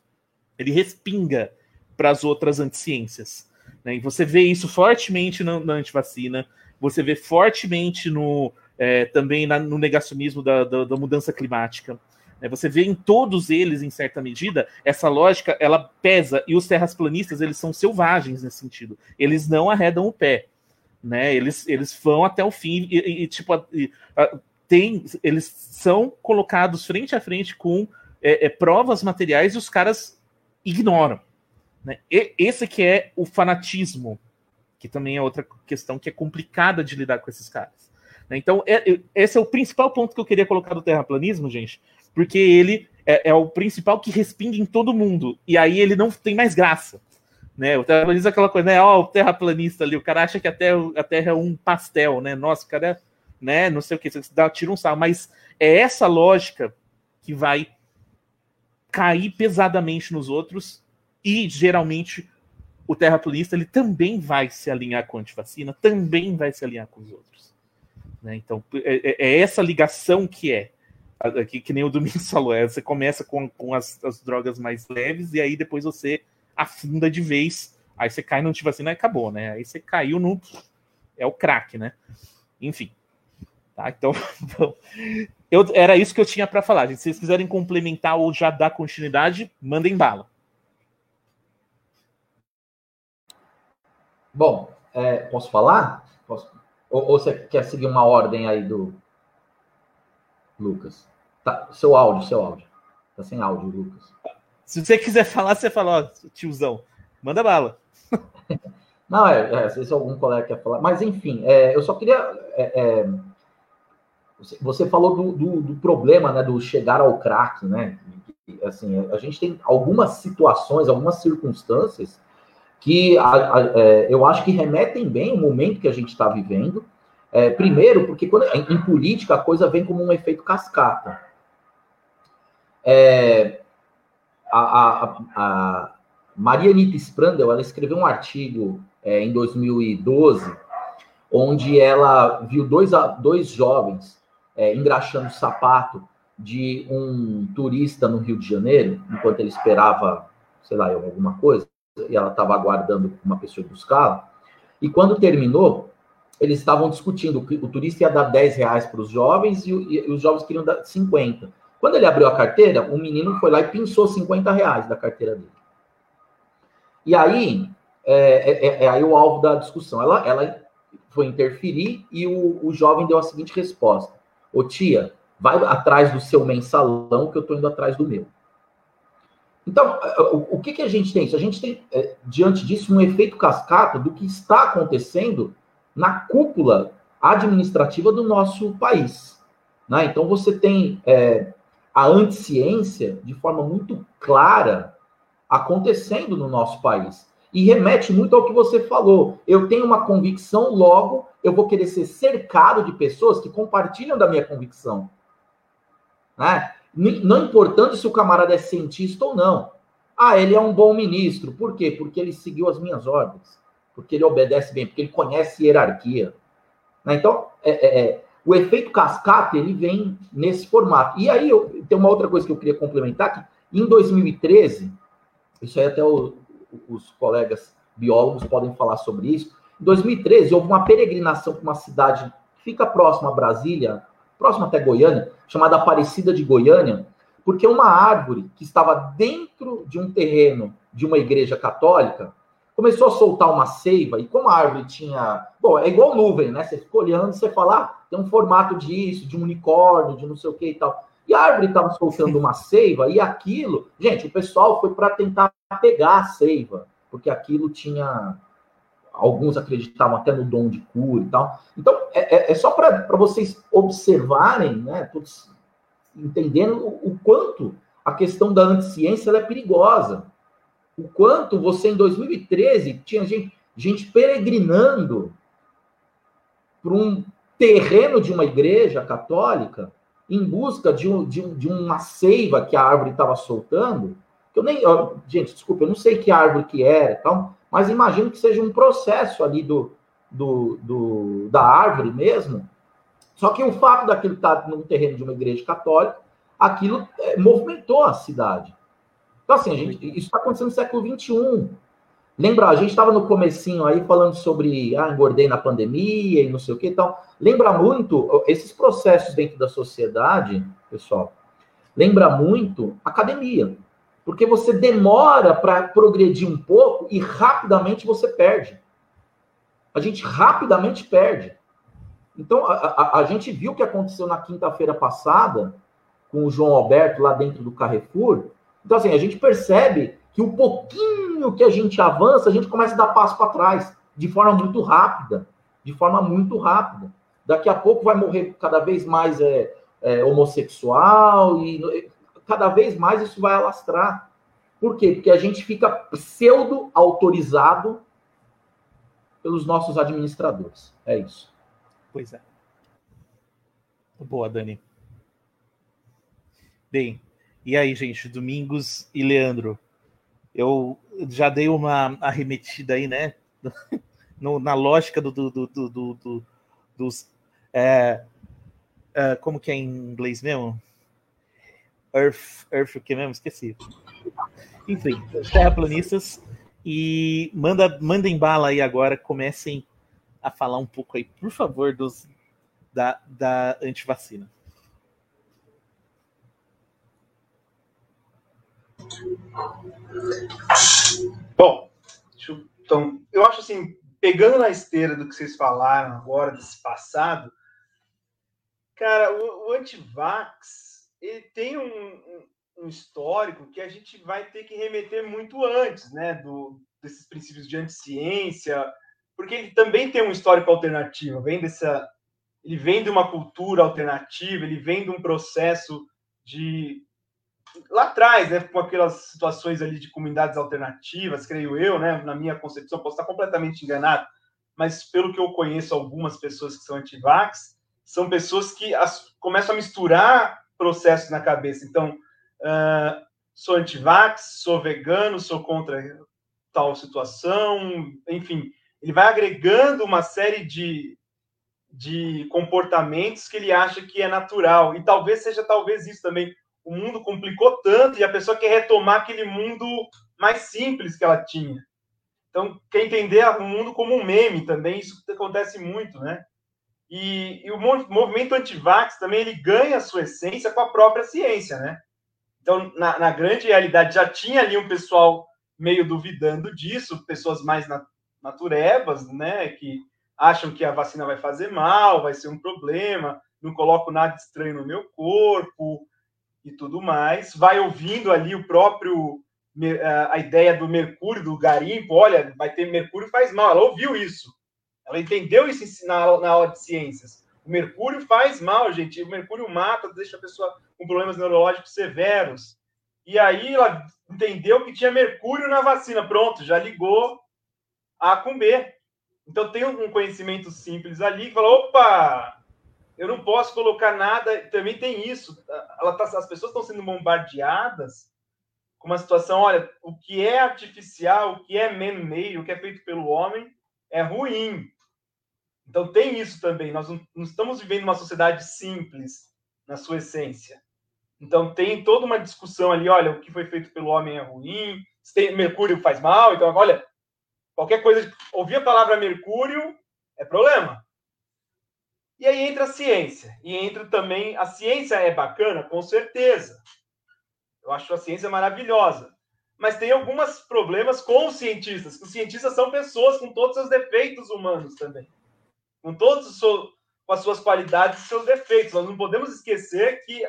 Ele respinga para as outras anticiências. Né? E você vê isso fortemente na, na antivacina, você vê fortemente no, é, também na, no negacionismo da, da, da mudança climática. Né? Você vê em todos eles, em certa medida, essa lógica ela pesa e os terrasplanistas eles são selvagens nesse sentido. Eles não arredam o pé, né? Eles, eles vão até o fim e, e tipo e, a, tem, eles são colocados frente a frente com é, é, provas materiais e os caras ignoram. Né? E, esse que é o fanatismo, que também é outra questão que é complicada de lidar com esses caras. Né? Então, é, esse é o principal ponto que eu queria colocar do terraplanismo, gente, porque ele é, é, o principal que respinga em todo mundo. E aí ele não tem mais graça. Né? O terraplanista é aquela coisa, né? Ó, o terraplanista ali, o cara acha que a Terra, a terra é um pastel, né? Nossa, o cara, né? Não sei o que, você dá, tira um sal. Mas é essa lógica que vai cair pesadamente nos outros e geralmente o terraplanista ele também vai se alinhar com a antivacina, também vai se alinhar com os outros. Né? Então, é, é, é essa ligação que é que, que nem o Domingos falou, é, você começa com, com as, as, drogas mais leves e aí depois você afunda de vez, aí você cai no antivacina e acabou, né? Aí você caiu no. É o crack, né? Enfim. Tá, então, eu, era isso que eu tinha para falar. Se vocês quiserem complementar ou já dar continuidade, mandem bala. Bom, é, posso falar? Posso? Ou, ou, você quer seguir uma ordem aí do Lucas? Tá, seu áudio, seu áudio. Tá sem áudio, Lucas. Se você quiser falar, você fala, ó, tiozão, manda bala. Não, é, é, se algum colega quer falar. Mas, enfim, é, eu só queria. Você falou do, do, do, problema, né, do chegar ao crack, né? Assim, a gente tem algumas situações, algumas circunstâncias que a, a, é, eu acho que remetem bem o momento que a gente está vivendo. É, primeiro, porque quando, em, em, política a coisa vem como um efeito cascata. É, a, a, Maria Anitta Sprandel, ela escreveu um artigo é, em 2012, onde ela viu dois, dois jovens é, engraxando o sapato de um turista no Rio de Janeiro, enquanto ele esperava, sei lá, alguma coisa, e ela estava aguardando uma pessoa buscá-la. E quando terminou, eles estavam discutindo, o turista ia dar 10 reais para os jovens e, e, os jovens queriam dar 50. Quando ele abriu a carteira, o menino foi lá e pinçou 50 reais da carteira dele. E aí, é, é, é, é aí o alvo da discussão. Ela, ela foi interferir e o, o jovem deu a seguinte resposta: Ô tia, vai atrás do seu mensalão que eu estou indo atrás do meu. Então, o, que, que a gente tem? A gente tem, é, diante disso, um efeito cascata do que está acontecendo na cúpula administrativa do nosso país. Né? Então, você tem é, a anticiência de forma muito clara acontecendo no nosso país. E remete muito ao que você falou. Eu tenho uma convicção, logo eu vou querer ser cercado de pessoas que compartilham da minha convicção. Né? Não importando se o camarada é cientista ou não. Ah, ele é um bom ministro. Por quê? Porque ele seguiu as minhas ordens. Porque ele obedece bem, porque ele conhece hierarquia. Né? Então, é, é, é o efeito cascata, ele vem nesse formato. E aí, eu, tem uma outra coisa que eu queria complementar, que em 2013, isso aí até o, os colegas biólogos podem falar sobre isso, em 2013 houve uma peregrinação para uma cidade que fica próxima a Brasília, próxima até Goiânia, chamada Aparecida de Goiânia, porque uma árvore que estava dentro de um terreno de uma igreja católica começou a soltar uma seiva, e como a árvore tinha. Bom, é igual nuvem, né? Você fica olhando, você fala, ah, tem um formato disso, de um unicórnio, de não sei o que e tal. E a árvore estava soltando uma seiva, e aquilo. Gente, o pessoal foi para tentar pegar a seiva, porque aquilo tinha. Alguns acreditavam até no dom de cura e tal. Então, é, é, é só para vocês observarem, né? Todos entendendo o, o quanto a questão da anticiência é perigosa o quanto você, em 2013, tinha gente, gente peregrinando para um terreno de uma igreja católica em busca de, um, de, um, de uma seiva que a árvore estava soltando. Eu nem, ó, gente, desculpa, eu não sei que árvore que era, tal, mas imagino que seja um processo ali do, do, do da árvore mesmo. Só que o fato daquilo estar tá num terreno de uma igreja católica, aquilo é, movimentou a cidade. Então, assim, gente, isso está acontecendo no século XXI. Lembra, a gente estava no comecinho aí falando sobre, ah, engordei na pandemia e não sei o que e tal. Lembra muito, esses processos dentro da sociedade, pessoal, lembra muito academia. Porque você demora para progredir um pouco e rapidamente você perde. A gente rapidamente perde. Então, a, a, a gente viu o que aconteceu na quinta-feira passada com o João Alberto lá dentro do Carrefour. Então, assim, a gente percebe que o pouquinho que a gente avança, a gente começa a dar passo para trás, de forma muito rápida. De forma muito rápida. Daqui a pouco vai morrer cada vez mais é, é, homossexual e cada vez mais isso vai alastrar. Por quê? Porque a gente fica pseudo-autorizado pelos nossos administradores. É isso. Pois é. Boa, Dani. Bem, e aí, gente, Domingos e Leandro, eu já dei uma arremetida aí, né? No, na lógica do, do, do, do dos. É, é, como que é em inglês mesmo? Earth, Earth o que mesmo? Esqueci. Enfim, terraplanistas. E manda, mandem bala aí agora, comecem a falar um pouco aí, por favor, dos, da, da antivacina. Bom, eu, então, eu acho assim, pegando na esteira do que vocês falaram agora, desse passado, cara, o, o antivax, ele tem um, um, um, histórico que a gente vai ter que remeter muito antes, né, do, desses princípios de anticiência, porque ele também tem um histórico alternativo, vem dessa, ele vem de uma cultura alternativa, ele vem de um processo de lá atrás, né, com aquelas situações ali de comunidades alternativas, creio eu, né, na minha concepção, posso estar completamente enganado, mas pelo que eu conheço algumas pessoas que são antivax, são pessoas que as, começam a misturar processos na cabeça. Então, uh, sou antivax, sou vegano, sou contra tal situação, enfim, ele vai agregando uma série de, de comportamentos que ele acha que é natural. E talvez seja talvez isso também o mundo complicou tanto e a pessoa quer retomar aquele mundo mais simples que ela tinha. Então, quer entender o mundo como um meme também, isso acontece muito, né? E, e o movimento antivax também ele ganha sua essência com a própria ciência, né? Então, na, na, grande realidade, já tinha ali um pessoal meio duvidando disso, pessoas mais naturebas, né? Que acham que a vacina vai fazer mal, vai ser um problema, não coloco nada estranho no meu corpo, e tudo mais, vai ouvindo ali o próprio a ideia do mercúrio, do garimpo, olha, vai ter mercúrio faz mal. Ela ouviu isso. Ela entendeu isso na, na aula de ciências. O mercúrio faz mal, gente. O mercúrio mata, deixa a pessoa com problemas neurológicos severos. E aí ela entendeu que tinha mercúrio na vacina. Pronto, já ligou A com B. Então tem um conhecimento simples ali que fala: opa, eu não posso colocar nada. Também tem isso. Tá, as pessoas estão sendo bombardeadas com uma situação. Olha, o que é artificial, o que é man-made, o que é feito pelo homem, é ruim. Então tem isso também. Nós não, não estamos vivendo uma sociedade simples na sua essência. Então tem toda uma discussão ali. Olha, o que foi feito pelo homem é ruim. Tem, mercúrio faz mal. Então, olha, qualquer coisa. Ouvir a palavra mercúrio é problema. E aí entra a ciência. E entra também. A ciência é bacana, com certeza. Eu acho a ciência maravilhosa. Mas tem alguns problemas com os cientistas. Os cientistas são pessoas com todos os seus defeitos humanos também. Com todos os seus, com as suas qualidades e seus defeitos. Nós não podemos esquecer que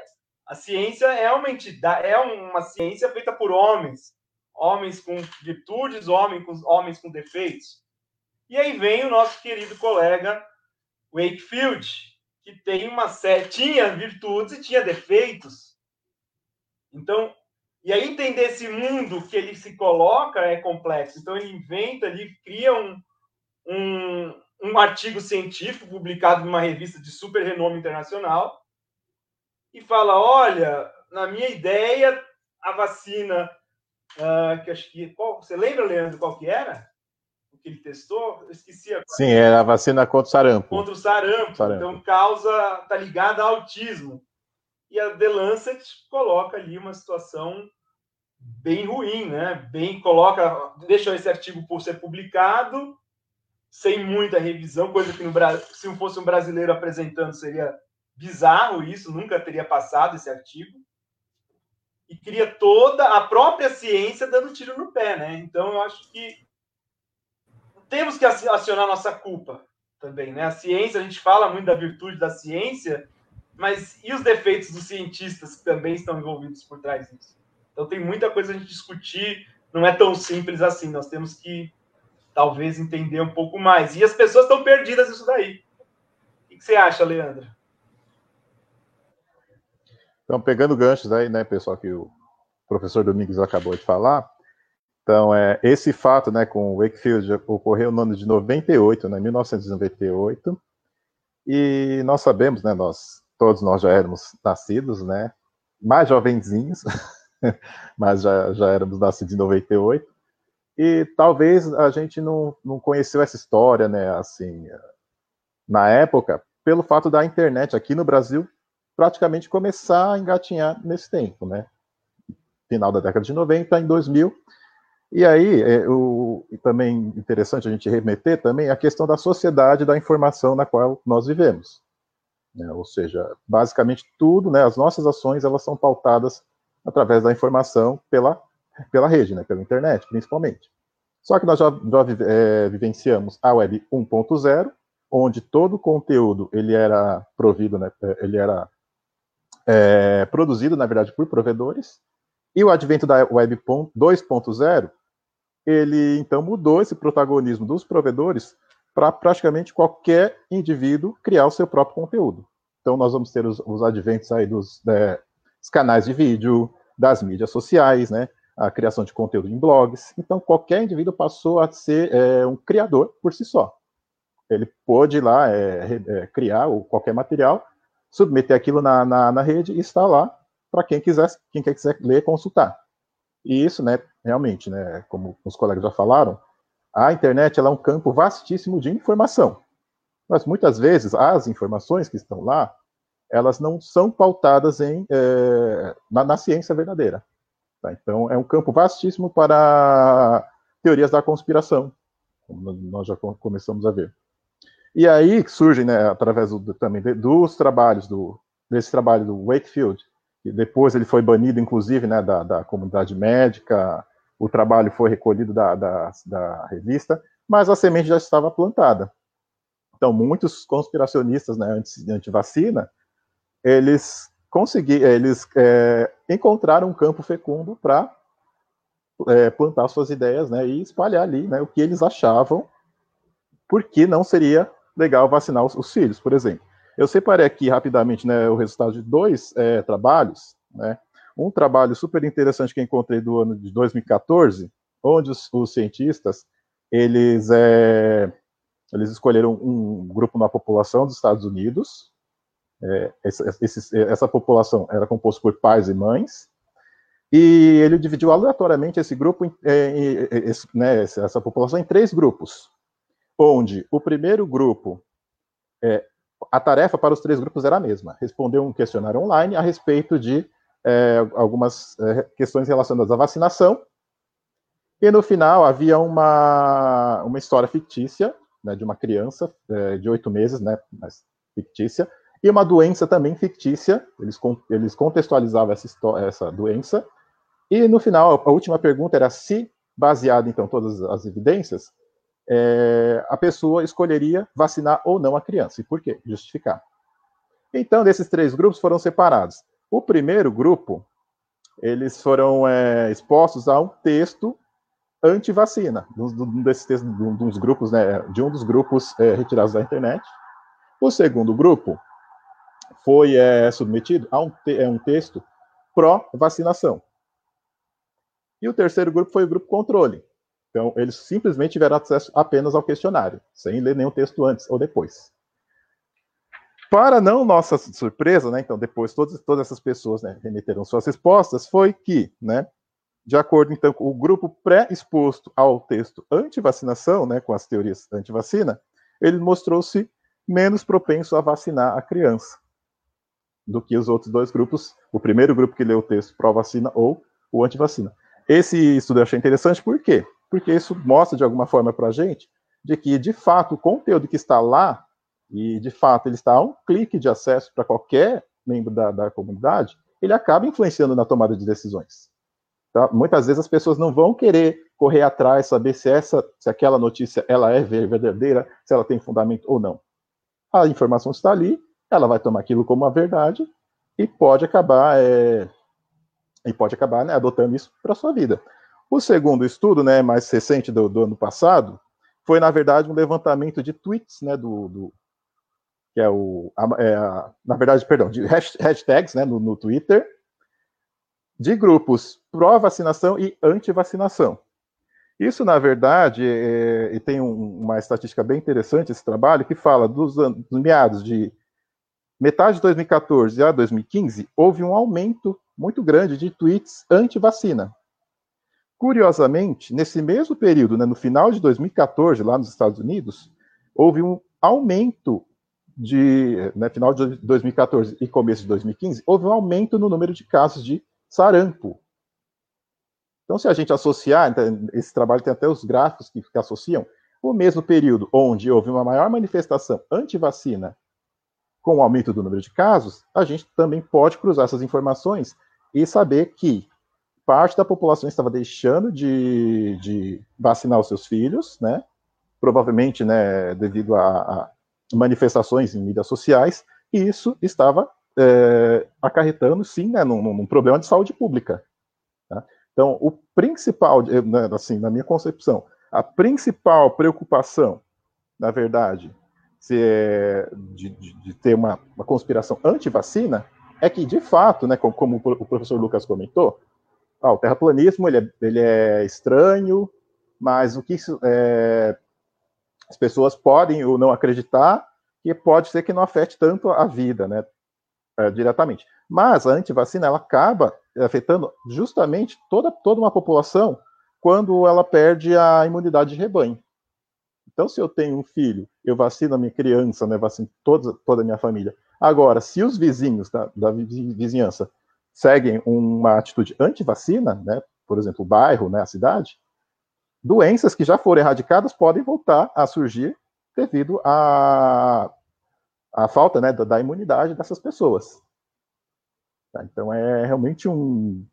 a ciência é uma entidade, é uma ciência feita por homens. Homens com virtudes, homens com, homens com defeitos. E aí vem o nosso querido colega Wakefield, que tem uma série, tinha virtudes e tinha defeitos. Então, e aí entender esse mundo que ele se coloca é complexo. Então ele inventa, ele cria um, um, um artigo científico publicado numa revista de super renome internacional e fala, olha, na minha ideia, a vacina, uh, que acho que qual, você lembra, Leandro, qual que era? Que ele testou, eu esqueci agora. Sim, é a vacina contra o sarampo. Contra o sarampo. sarampo. Então, causa, tá ligada ao autismo. e a The Lancet coloca ali uma situação bem ruim, né? Bem coloca, deixou esse artigo por ser publicado sem muita revisão, coisa que no Brasil, se fosse um brasileiro apresentando seria bizarro isso, nunca teria passado esse artigo. E cria toda a própria ciência dando tiro no pé, né? Então eu acho que temos que acionar nossa culpa também, né? A ciência, a gente fala muito da virtude da ciência, mas e os defeitos dos cientistas que também estão envolvidos por trás disso? Então tem muita coisa a gente discutir, não é tão simples assim. Nós temos que talvez entender um pouco mais. E as pessoas estão perdidas nisso daí. O que você acha, Leandro? Então, pegando ganchos aí, né, pessoal, que o professor Domingos acabou de falar. Então, é, esse fato, né, com o Wakefield ocorreu no ano de 98, né, 1998. E nós sabemos, né, nós todos nós já éramos nascidos, né, mais jovenzinhos, mas já, já éramos nascidos em 98. E talvez a gente não, não conheceu essa história, né, assim, na época, pelo fato da internet aqui no Brasil praticamente começar a engatinhar nesse tempo, né? Final da década de 90, em 2000. E aí, é, o, e também interessante a gente remeter também a questão da sociedade da informação na qual nós vivemos. Né? Ou seja, basicamente tudo, né, as nossas ações, elas são pautadas através da informação pela, pela rede, né, pela internet, principalmente. Só que nós já, já é, vivenciamos a Web 1.0, onde todo o conteúdo ele era provido, né, é, ele era é, produzido, na verdade, por provedores, e o advento da Web 2.0, ele então mudou esse protagonismo dos provedores para praticamente qualquer indivíduo criar o seu próprio conteúdo. Então, nós vamos ter os, os adventos aí dos, é, dos canais de vídeo, das mídias sociais, né? A criação de conteúdo em blogs. Então, qualquer indivíduo passou a ser é, um criador por si só. Ele pôde ir lá é, é criar qualquer material, submeter aquilo na, na, na rede e está lá para quem quiser, quem quiser ler, consultar. E isso, né, realmente, né, como os colegas já falaram, a internet é um campo vastíssimo de informação. Mas muitas vezes as informações que estão lá, elas não são pautadas em, é, na, na, ciência verdadeira. Tá? Então, é um campo vastíssimo para teorias da conspiração, como nós já começamos a ver. E aí surgem, né, através do, também dos trabalhos, do, desse trabalho do Wakefield, e depois ele foi banido, inclusive, né, da, da comunidade médica, o trabalho foi recolhido da, da, da revista, mas a semente já estava plantada. Então, muitos conspiracionistas né, anti, anti-vacina, eles conseguiram, eles é, encontraram um campo fecundo para é, plantar suas ideias né, e espalhar ali né, o que eles achavam, porque não seria legal vacinar os, os filhos, por exemplo. Eu separei aqui rapidamente né, o resultado de dois é, trabalhos, né, um trabalho super interessante que encontrei do ano de 2014, onde os, os cientistas eles, é, eles escolheram um grupo na população dos Estados Unidos. É, essa, essa população era composta por pais e mães, e ele dividiu aleatoriamente esse grupo, em, em, em, né, essa população, em três grupos, onde o primeiro grupo, é, a tarefa para os três grupos era a mesma: responder um questionário online a respeito de é, algumas é, questões relacionadas à vacinação. E no final havia uma, uma história fictícia né, de uma criança é, de oito meses, né, mas fictícia, e uma doença também fictícia. Eles, eles contextualizavam essa, essa doença. E no final, a última pergunta era se, baseado então todas as evidências, é, a pessoa escolheria vacinar ou não a criança. E por quê? Justificar. Então, desses três grupos foram separados o primeiro grupo, eles foram é, expostos a um texto anti-vacina, um desses textos, de um dos grupos, né, de um dos grupos é, retirados da internet. O segundo grupo foi é, submetido a um, te, é, um texto pró-vacinação. E o terceiro grupo foi o grupo controle. Então, eles simplesmente tiveram acesso apenas ao questionário, sem ler nenhum texto antes ou depois. Para não nossa surpresa, né, então depois todas, todas essas pessoas né, remeteram suas respostas, foi que, né, de acordo então com o grupo pré-exposto ao texto anti-vacinação, né, com as teorias anti-vacina, ele mostrou-se menos propenso a vacinar a criança. do que os outros dois grupos, o primeiro grupo que leu o texto pró-vacina ou o anti-vacina. Esse estudo eu achei interessante, por quê? Porque isso mostra de alguma forma para a gente de que, de fato, o conteúdo que está lá, e de fato ele está a um clique de acesso para qualquer membro da, da comunidade, ele acaba influenciando na tomada de decisões. Tá? Muitas vezes as pessoas não vão querer correr atrás, saber se essa, se aquela notícia ela é verdadeira, se ela tem fundamento ou não. A informação está ali, ela vai tomar aquilo como uma verdade e pode acabar é, e pode acabar né, adotando isso para sua vida. O segundo estudo, né, mais recente do, do, ano passado, foi na verdade um levantamento de tweets, né, do, do que é o, a, é a, na verdade, perdão, de hashtags, né, no, no Twitter, de grupos pró-vacinação e anti-vacinação. Isso, na verdade, é, e tem um, uma estatística bem interessante esse trabalho, que fala dos, dos meados de metade de 2014 a 2015, houve um aumento muito grande de tweets anti-vacina. Curiosamente, nesse mesmo período, né, no final de 2014, lá nos Estados Unidos, houve um aumento de, né, final de 2014 e começo de 2015, houve um aumento no número de casos de sarampo. Então, se a gente associar, então, esse trabalho tem até os gráficos que, que associam, o mesmo período onde houve uma maior manifestação anti-vacina com o aumento do número de casos, a gente também pode cruzar essas informações e saber que parte da população estava deixando de, de vacinar os seus filhos, né? Provavelmente, né, devido a, a manifestações em mídias sociais, e isso estava é, acarretando, sim, né, num, num, problema de saúde pública. Tá? Então, o principal, né, assim, na minha concepção, a principal preocupação, na verdade, é de, de, de, ter uma, uma conspiração anti-vacina, é que, de fato, né, como, como, o professor Lucas comentou, ah, o terraplanismo ele é, ele é estranho, mas o que isso, é, as pessoas podem ou não acreditar que pode ser que não afete tanto a vida, né, é, diretamente. Mas a antivacina ela acaba afetando justamente toda, toda uma população quando ela perde a imunidade de rebanho. Então, se eu tenho um filho, eu vacino a minha criança, né, vacino toda, toda a minha família. Agora, se os vizinhos da, da vizinhança seguem uma atitude anti-vacina, né, por exemplo, o bairro, né, a cidade, doenças que já foram erradicadas podem voltar a surgir devido à, à falta né, da, da imunidade dessas pessoas. Tá, então, é realmente um.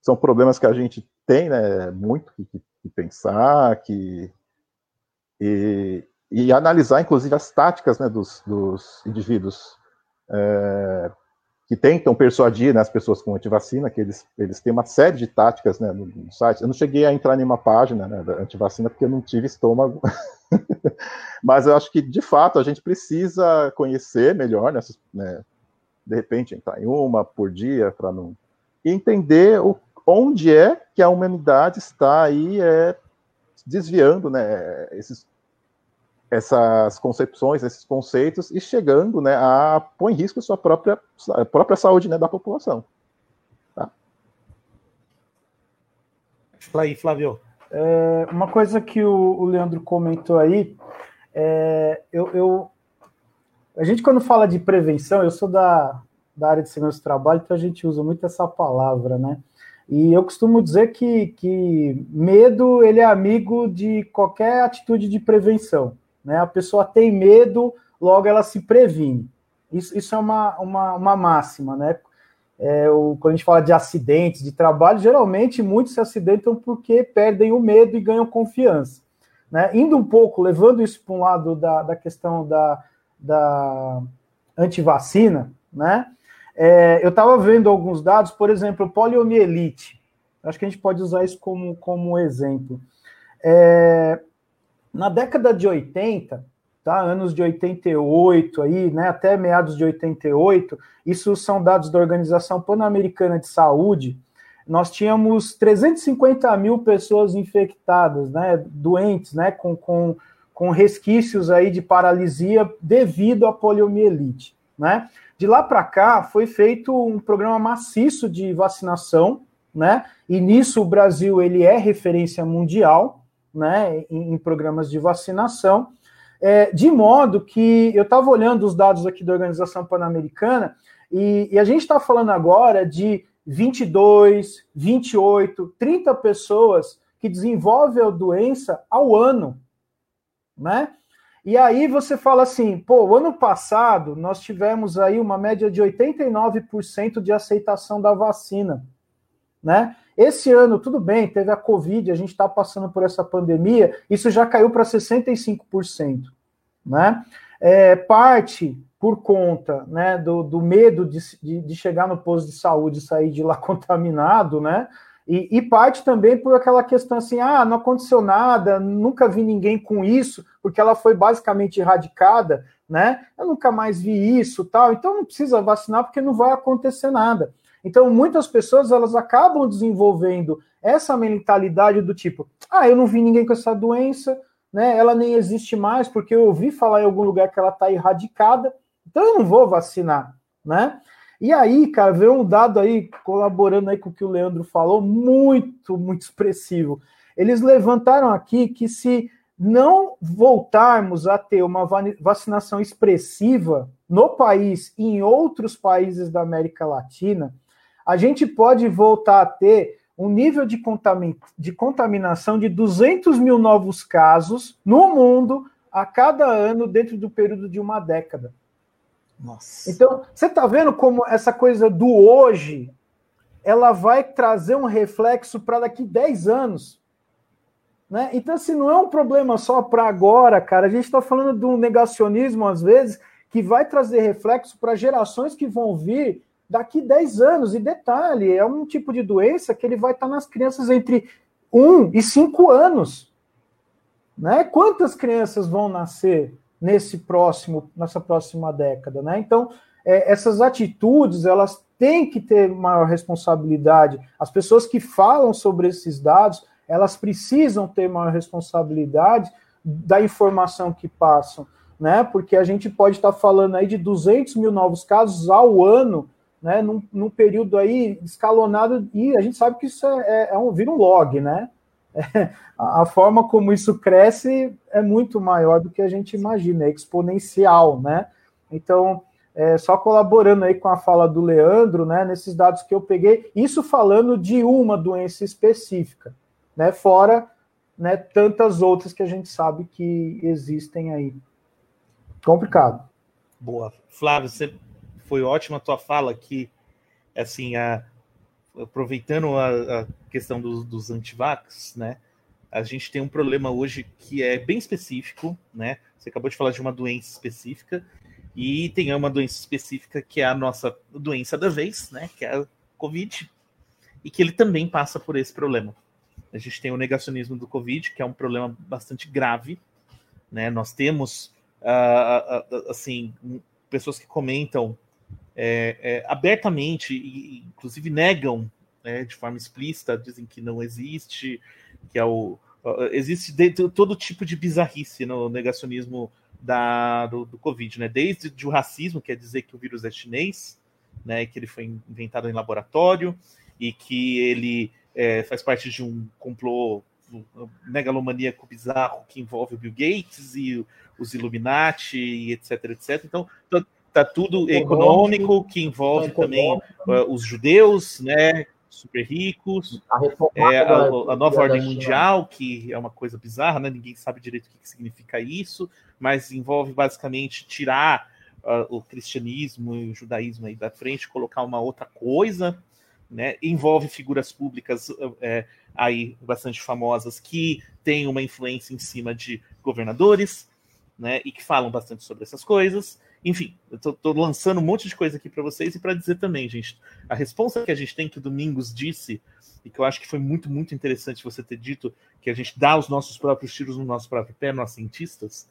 São problemas que a gente tem né, muito que, que pensar, que e, e analisar, inclusive, as táticas né, dos, dos indivíduos é, que tentam persuadir né, as pessoas com antivacina, que eles, eles têm uma série de táticas né, no, no site. Eu não cheguei a entrar em uma página né, da antivacina porque eu não tive estômago, mas eu acho que, de fato, a gente precisa conhecer melhor, nessas, né, de repente, entrar em uma por dia, para não... E entender o, onde é que a humanidade está aí é, desviando né, esses, essas concepções, esses conceitos e chegando né, a pôr em risco a sua própria, a própria saúde né, da população. Tá? Fala aí, Flávio. É, uma coisa que o, o Leandro comentou aí, é, eu, eu, a gente quando fala de prevenção, eu sou da, da área de segurança do trabalho, então a gente usa muito essa palavra, né? E eu costumo dizer que, que medo ele é amigo de qualquer atitude de prevenção. Né? A pessoa tem medo, logo ela se previne. Isso, isso é uma, uma, uma máxima, né? É, o, quando a gente fala de acidentes de trabalho, geralmente muitos se acidentam porque perdem o medo e ganham confiança. Né? Indo um pouco, levando isso para um lado da, da questão da, da antivacina, né? É, eu estava vendo alguns dados, por exemplo, poliomielite. Acho que a gente pode usar isso como, como exemplo. É, na década de 80, tá, anos de 88 aí, né, até meados de 88, isso são dados da Organização Pan-Americana de Saúde, nós tínhamos 350 mil pessoas infectadas, né, doentes, né, com, com, com resquícios aí de paralisia devido à poliomielite, né. De lá para cá, foi feito um programa maciço de vacinação, né? E nisso o Brasil ele é referência mundial, né? Em, em programas de vacinação, é, de modo que eu estava olhando os dados aqui da Organização Pan-Americana E, e a gente está falando agora de 22, 28, 30 pessoas que desenvolvem a doença ao ano, né? E aí você fala assim, pô, o ano passado nós tivemos aí uma média de 89% de aceitação da vacina, né? Esse ano, tudo bem, teve a Covid, a gente está passando por essa pandemia, isso já caiu para 65%, né? É, parte por conta né, do, do medo de, de, de, chegar no posto de saúde e sair de lá contaminado, né? E, e, parte também por aquela questão assim, ah, não aconteceu nada, nunca vi ninguém com isso, porque ela foi basicamente erradicada, né? Eu nunca mais vi isso, tal. Então não precisa vacinar porque não vai acontecer nada. Então muitas pessoas elas acabam desenvolvendo essa mentalidade do tipo, ah, eu não vi ninguém com essa doença, né? Ela nem existe mais porque eu ouvi falar em algum lugar que ela está erradicada, então eu não vou vacinar, né? E aí, cara, veio um dado aí, colaborando aí com o que o Leandro falou, muito, muito expressivo. Eles levantaram aqui que se não voltarmos a ter uma vacinação expressiva no país e em outros países da América Latina, a gente pode voltar a ter um nível de, de contaminação de 200 mil novos casos no mundo a cada ano dentro do período de uma década. Nossa. Então, você está vendo como essa coisa do hoje ela vai trazer um reflexo para daqui 10 anos. Né? Então, assim, não é um problema só para agora, cara. A gente está falando de um negacionismo, às vezes, que vai trazer reflexo para gerações que vão vir daqui 10 anos. E detalhe, é um tipo de doença que ele vai estar tá nas crianças entre 1 e 5 anos. Né? Quantas crianças vão nascer nesse próximo, nessa próxima década, né? Então, é, essas atitudes, elas têm que ter maior responsabilidade. As pessoas que falam sobre esses dados, elas precisam ter maior responsabilidade da informação que passam, né? Porque a gente pode estar falando aí de 200 mil novos casos ao ano, né? Num, num período aí escalonado, e a gente sabe que isso é, é, é um, vira um log, né? a forma como isso cresce é muito maior do que a gente imagina, é exponencial, né? Então, é, só colaborando aí com a fala do Leandro, né, nesses dados que eu peguei, isso falando de uma doença específica, né, fora né, tantas outras que a gente sabe que existem aí. Complicado. Boa. Flávio, você foi ótima a tua fala aqui, assim, a, aproveitando a, a questão dos, dos antivax, né? A gente tem um problema hoje que é bem específico, né? Você acabou de falar de uma doença específica, e tem uma doença específica que é a nossa doença da vez, né? Que é a Covid, e que ele também passa por esse problema. A gente tem o negacionismo do Covid, que é um problema bastante grave, né? Nós temos, uh, uh, assim, pessoas que comentam é, é, abertamente, e, inclusive negam né, de forma explícita, dizem que não existe, que é o. Existe de, de, todo tipo de bizarrice no negacionismo da, do, do Covid, né? Desde o racismo, quer dizer que o vírus é chinês, né? Que ele foi inventado em laboratório e que ele é, faz parte de um complô megalomaníaco bizarro que envolve o Bill Gates e os Illuminati e etc, etc. Então, tá tudo econômico, que envolve também uh, os judeus, né? Super ricos, a, é, a, a nova ordem mundial, que é uma coisa bizarra, né? Ninguém sabe direito o que, que significa isso, mas envolve basicamente tirar uh, o cristianismo e o judaísmo aí da frente, colocar uma outra coisa, né? Envolve figuras públicas é, aí bastante famosas que têm uma influência em cima de governadores, né? E que falam bastante sobre essas coisas. Enfim, eu tô, tô, lançando um monte de coisa aqui para vocês e para dizer também, gente, a resposta que a gente tem que o Domingos disse e que eu acho que foi muito, muito interessante você ter dito que a gente dá os nossos próprios tiros no nosso próprio pé, nós cientistas,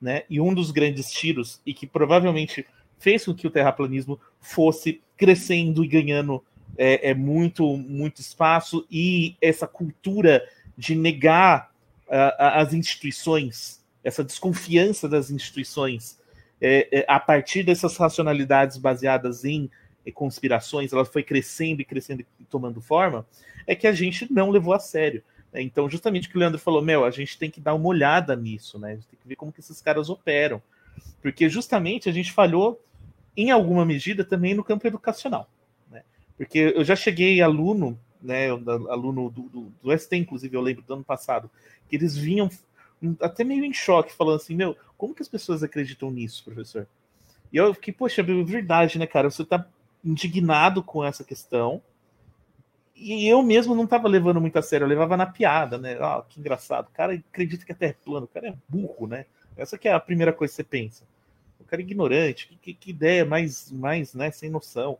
né? E um dos grandes tiros e que provavelmente fez com que o terraplanismo fosse crescendo e ganhando é, é muito, muito espaço e essa cultura de negar uh, as instituições, essa desconfiança das instituições é, é, a partir dessas racionalidades baseadas em, conspirações, ela foi crescendo e crescendo e tomando forma, é que a gente não levou a sério. Né? Então, justamente o que o Leandro falou, meu, a gente tem que dar uma olhada nisso, né? A gente tem que ver como que esses caras operam. Porque justamente a gente falhou em alguma medida, também no campo educacional. Né? Porque eu já cheguei aluno, né, aluno do, do, do ST, inclusive, eu lembro do ano passado, que eles vinham até meio em choque, falando assim, meu, como que as pessoas acreditam nisso, professor? E eu fiquei, poxa, é verdade, né, cara? Você tá indignado com essa questão. E eu mesmo não tava levando muito a sério, eu levava na piada, né? Ah, que engraçado. O cara acredita que a Terra é plana, o cara é burro, né? Essa que é a primeira coisa que você pensa. O cara é ignorante, que, que, que ideia mais, mais né, sem noção.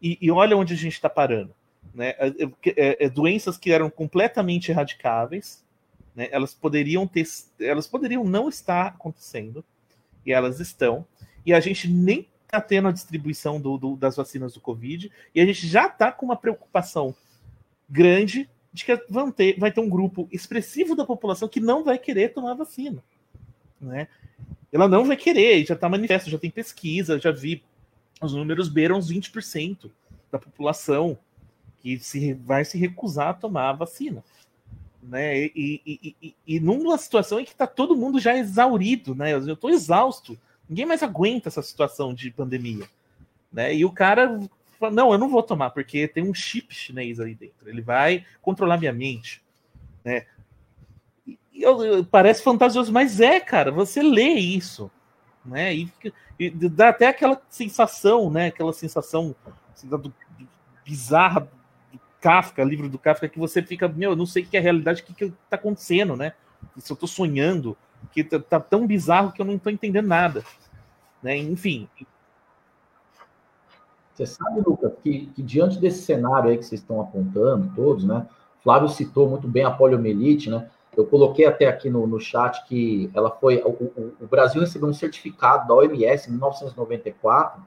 E, e olha onde a gente está parando. Né? É, é, é, doenças que eram completamente erradicáveis, né? elas poderiam ter, elas poderiam não estar acontecendo, e elas estão, e a gente nem está tendo a distribuição do, do, das vacinas do Covid, e a gente já está com uma preocupação grande de que vão ter, vai ter um grupo expressivo da população que não vai querer tomar vacina. Né? Ela não vai querer, já está manifesto, já tem pesquisa, já vi os números beiram uns 20% da população que se, vai se recusar a tomar a vacina. Né? E, e, e, e numa situação em que está todo mundo já exaurido, né? Eu estou exausto Ninguém mais aguenta essa situação de pandemia. Né? E o cara fala, não, eu não vou tomar, porque tem um chip chinês ali dentro. Ele vai controlar minha mente. Né? E, eu, parece fantasioso, mas é, cara, você lê isso. Né? E, e dá até aquela sensação, né? Aquela sensação assim, do, do, bizarra Kafka, livro do Kafka, que você fica, meu, eu não sei o que é a realidade, o que, que tá acontecendo, né? Se eu tô sonhando, que tá, tá, tão bizarro que eu não estou entendendo nada. Né? Enfim. Você sabe, Lucas, que, que, diante desse cenário aí que vocês estão apontando, todos, né? Flávio citou muito bem a poliomielite, né? Eu coloquei até aqui no, no chat que ela foi. O, o, o Brasil recebeu um certificado da OMS em 1994,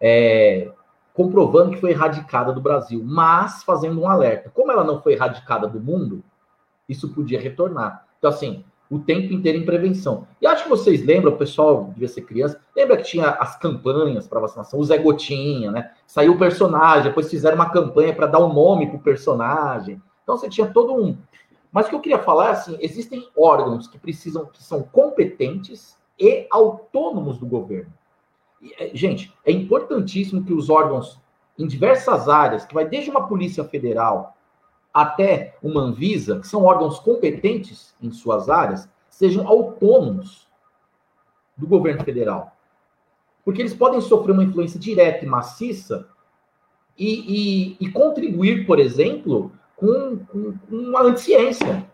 é, comprovando que foi erradicada do Brasil, mas fazendo um alerta. Como ela não foi erradicada do mundo, isso podia retornar. Então, assim, o tempo inteiro em prevenção. E acho que vocês lembram, o pessoal devia ser criança, lembra que tinha as campanhas para vacinação, o Zé Gotinha, né? Saiu o personagem, depois fizeram uma campanha para dar um nome para o personagem. Então você tinha todo um. Mas o que eu queria falar é assim: existem órgãos que precisam, que são competentes e autônomos do governo. É, gente, é importantíssimo que os órgãos em diversas áreas, que vai desde uma polícia federal até uma Anvisa, que são órgãos competentes em suas áreas, sejam autônomos do governo federal. Porque eles podem sofrer uma influência direta e maciça e, e, e contribuir, por exemplo, com, com, com anticiência.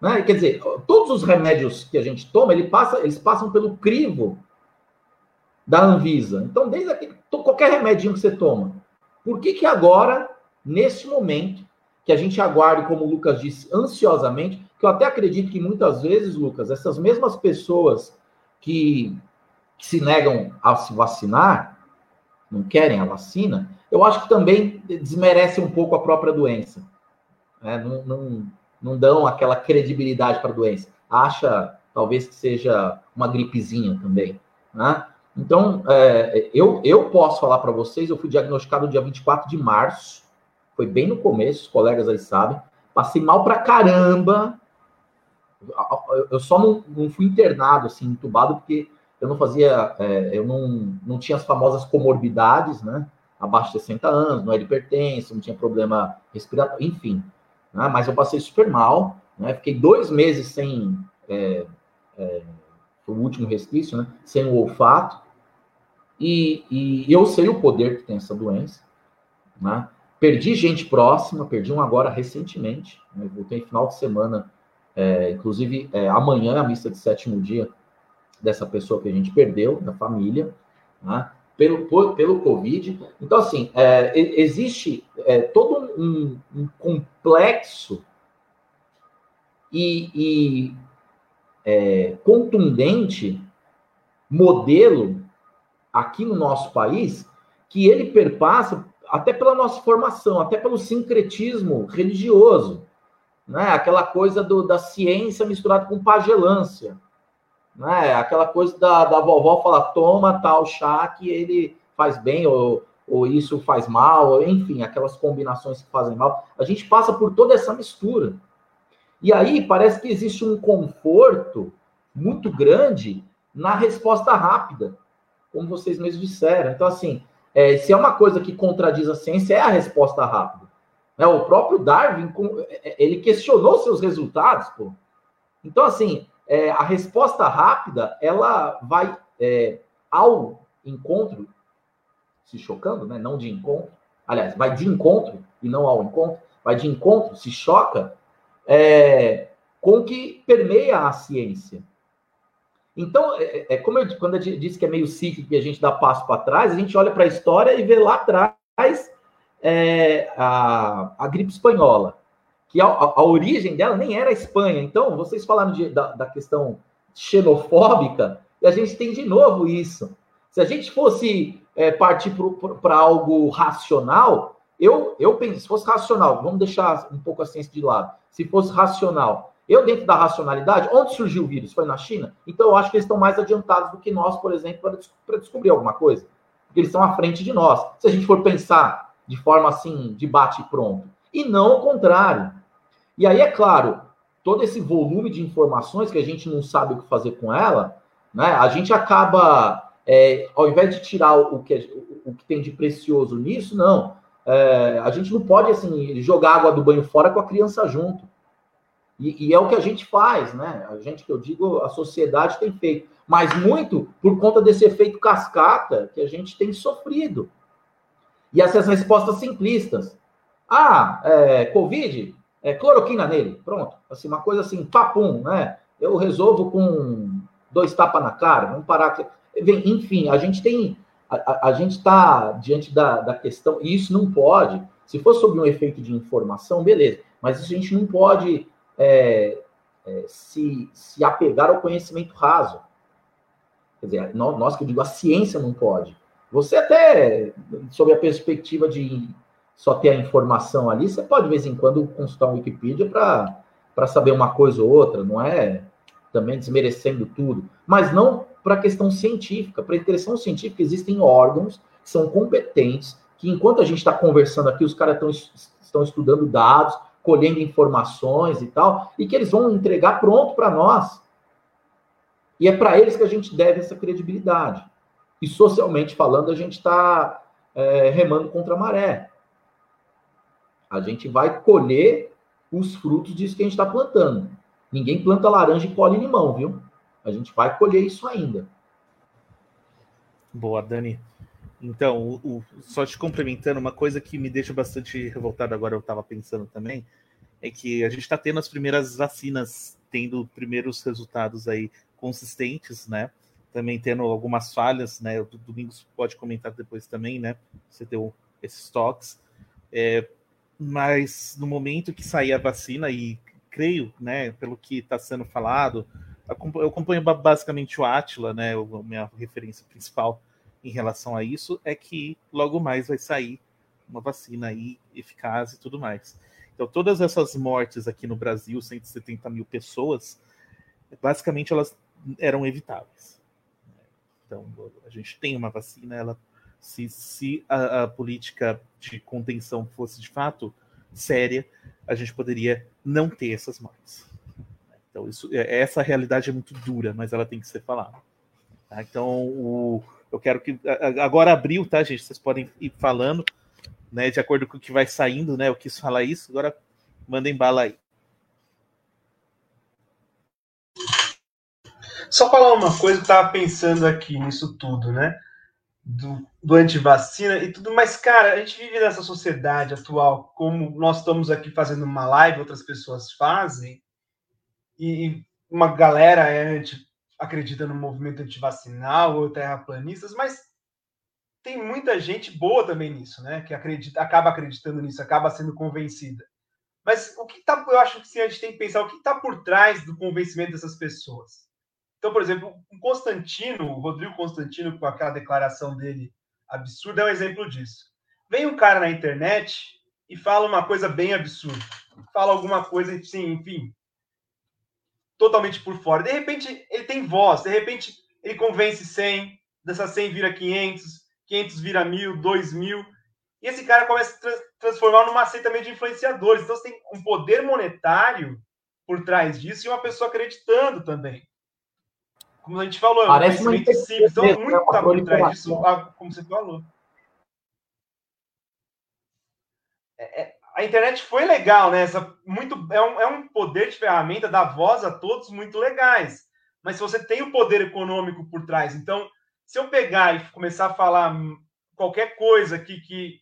Né? Quer dizer, todos os remédios que a gente toma, ele passa, eles passam pelo crivo da Anvisa. Então, desde aquele, qualquer remedinho que você toma, por que, que agora, nesse momento, que a gente aguarde, como o Lucas disse, ansiosamente, que eu até acredito que muitas vezes, Lucas, essas mesmas pessoas que, que se negam a se vacinar, não querem a vacina, eu acho que também desmerecem um pouco a própria doença. Né? Não, não, não dão aquela credibilidade para a doença. Acha, talvez, que seja uma gripezinha também. Né? Então, é, eu, eu posso falar para vocês, eu fui diagnosticado dia 24 de março, foi bem no começo, os colegas aí sabem. Passei mal pra caramba. Eu só não, não fui internado, assim, entubado, porque eu não fazia, é, eu não, não tinha as famosas comorbidades, né? Abaixo de 60 anos, não era hipertenso, não tinha problema respiratório, enfim. Né? Mas eu passei super mal, né? Fiquei dois meses sem, é, é, o último resquício, né? Sem o olfato. E, e eu sei o poder que tem essa doença, né? Perdi gente próxima, perdi um agora recentemente. Né? Voltei final de semana, é, inclusive é, amanhã é a missa de sétimo dia dessa pessoa que a gente perdeu, da família, né? pelo, pelo Covid. Então, assim, é, existe é, todo um, um complexo e, e é, contundente modelo aqui no nosso país que ele perpassa até pela nossa formação, até pelo sincretismo religioso, né? Aquela coisa do, da ciência misturada com pagelância, né? Aquela coisa da, da vovó falar, toma tal chá que ele faz bem, ou, ou isso faz mal, enfim, aquelas combinações que fazem mal. A gente passa por toda essa mistura. E aí parece que existe um conforto muito grande na resposta rápida. Como vocês mesmos disseram. Então, assim, é, se é uma coisa que contradiz a ciência, é a resposta rápida. Né? O próprio Darwin, é, é, ele questionou seus resultados, pô. Então, assim, é, a resposta rápida, ela vai é, ao encontro, se chocando, né? Não de encontro. Aliás, vai de encontro e não ao encontro. Vai de encontro, se choca é, com o que permeia a ciência. Então, é, é, é como eu, quando eu disse que é meio cíclico e a gente dá passo para trás, a gente olha para a história e vê lá atrás é, a, a gripe espanhola, que a, a, origem dela nem era a Espanha. Então, vocês falaram de, da, da questão xenofóbica, e a gente tem de novo isso. Se a gente fosse é, partir para algo racional, eu, eu penso, se fosse racional, vamos deixar um pouco a ciência de lado. Se fosse racional, eu, dentro da racionalidade, onde surgiu o vírus? Foi na China? Então, eu acho que eles estão mais adiantados do que nós, por exemplo, para descobrir alguma coisa. Porque eles estão à frente de nós. Se a gente for pensar de forma assim, de bate pronto. E não o contrário. E aí, é claro, todo esse volume de informações que a gente não sabe o que fazer com ela, né, a gente acaba, é, ao invés de tirar o que, o que tem de precioso nisso, não. É, a gente não pode assim jogar água do banho fora com a criança junto. E, e, é o que a gente faz, né? A gente que eu digo, a sociedade tem feito, mas muito por conta desse efeito cascata que a gente tem sofrido. E essas respostas simplistas. Ah, é, Covid, é, cloroquina nele, pronto. Assim, uma coisa assim, papum, né? Eu resolvo com dois tapas na cara, vamos parar. Enfim, a gente tem. A, a gente está diante da, da questão, e isso não pode. Se for sobre um efeito de informação, beleza. Mas isso a gente não pode é, é, se, se apegar ao conhecimento raso. Quer dizer, nós, nós que eu digo, a ciência não pode. Você até, sob a perspectiva de só ter a informação ali, você pode de vez em quando consultar um Wikipedia para saber uma coisa ou outra, não é também desmerecendo tudo, mas não para a questão científica. Para a questão científica existem órgãos que são competentes, que enquanto a gente está conversando aqui, os caras estão estudando dados, colhendo informações e tal, e que eles vão entregar pronto para nós. E é para eles que a gente deve essa credibilidade. E socialmente falando, a gente está é, remando contra a maré. A gente vai colher os frutos disso que a gente está plantando. Ninguém planta laranja e colhe limão, viu? A gente vai colher isso ainda. Boa, Dani. Então, o, o, só te complementando, uma coisa que me deixa bastante revoltado agora, eu estava pensando também, é que a gente está tendo as primeiras vacinas, tendo primeiros resultados aí consistentes, né? Também tendo algumas falhas, né? O Domingos pode comentar depois também, né? Você deu esses toques. É, mas no momento que sair a vacina, e creio, né, pelo que está sendo falado, eu acompanho basicamente o Atila, né? A minha referência principal em relação a isso é que logo mais vai sair uma vacina aí eficaz e tudo mais. Então, todas essas mortes aqui no Brasil, 170 mil pessoas, basicamente elas eram evitáveis. Então, a gente tem uma vacina, ela, se, se a, a política de contenção fosse de fato séria, a gente poderia não ter essas mortes. Então, isso, é, essa realidade é muito dura, mas ela tem que ser falada. Tá? Então, o, eu quero que. Agora abriu, tá, gente? Vocês podem ir falando, né? De acordo com o que vai saindo, né? Eu quis falar isso, agora mandem bala aí. Só falar uma coisa, eu estava pensando aqui nisso tudo, né? Do, do antivacina e tudo, mas, cara, a gente vive nessa sociedade atual, como nós estamos aqui fazendo uma live, outras pessoas fazem, e uma galera é anti, acredita no movimento antivacinal ou terraplanistas, mas tem muita gente boa também nisso, né? Que acredita, acaba acreditando nisso, acaba sendo convencida. Mas o que tá, eu acho que sim, a gente tem que pensar o que está por trás do convencimento dessas pessoas. Então, por exemplo, o Constantino, o Rodrigo Constantino, com aquela declaração dele absurda, é um exemplo disso. Vem um cara na internet e fala uma coisa bem absurda. Fala alguma coisa, enfim, totalmente por fora. De repente, ele tem voz, de repente, ele convence 100, dessas 100 vira 500, 500 vira 1000, 2000, e esse cara começa a tra transformar numa seita meio de influenciadores. Então, você tem um poder monetário por trás disso e uma pessoa acreditando também. como a gente falou, é um Parece conhecimento simples, então muito né? tá por trás disso, como você falou. É, é, a internet foi legal, né? Essa, muito, é, um, é um poder de ferramenta, dá voz a todos muito legais. Mas se você tem o poder econômico por trás, então, se eu pegar e começar a falar qualquer coisa que, que,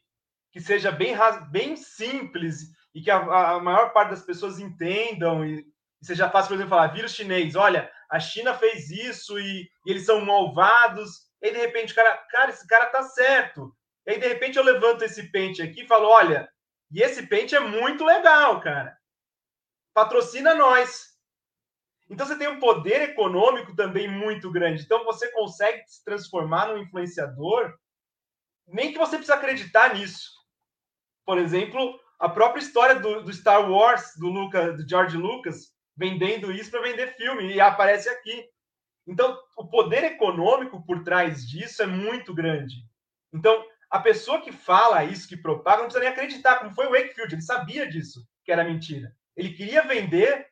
que seja bem, bem simples e que a, a maior parte das pessoas entendam e, e seja fácil, por exemplo, falar vírus chinês, olha, a China fez isso e, e eles são malvados, e aí, de repente, o cara, cara, esse cara tá certo. E aí, de repente, eu levanto esse pente aqui e falo, olha, e esse pente é muito legal, cara. Patrocina nós. Então você tem um poder econômico também muito grande. Então você consegue se transformar num influenciador, nem que você precisa acreditar nisso. Por exemplo, a própria história do, do Star Wars do Lucas, do George Lucas, vendendo isso para vender filme e aparece aqui. Então, o poder econômico por trás disso é muito grande. Então, a pessoa que fala isso, que propaga, não precisa nem acreditar, como foi o Wakefield, ele sabia disso, que era mentira. Ele queria vender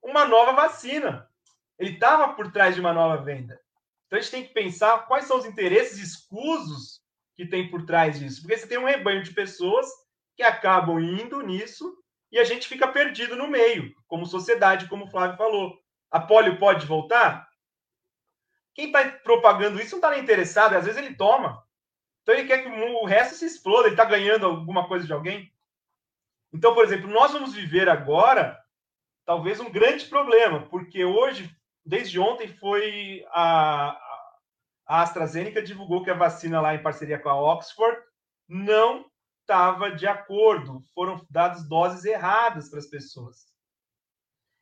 uma nova vacina. Ele estava por trás de uma nova venda. Então a gente tem que pensar quais são os interesses escusos que tem por trás disso. Porque você tem um rebanho de pessoas que acabam indo nisso e a gente fica perdido no meio, como sociedade, como o Flávio falou. A polio pode voltar? Quem está propagando isso não está nem interessado, às vezes ele toma. Então ele quer que o resto se exploda, ele está ganhando alguma coisa de alguém. Então, por exemplo, nós vamos viver agora talvez um grande problema, porque hoje, desde ontem, foi a, a AstraZeneca divulgou que a vacina lá em parceria com a Oxford não estava de acordo, foram dadas doses erradas para as pessoas.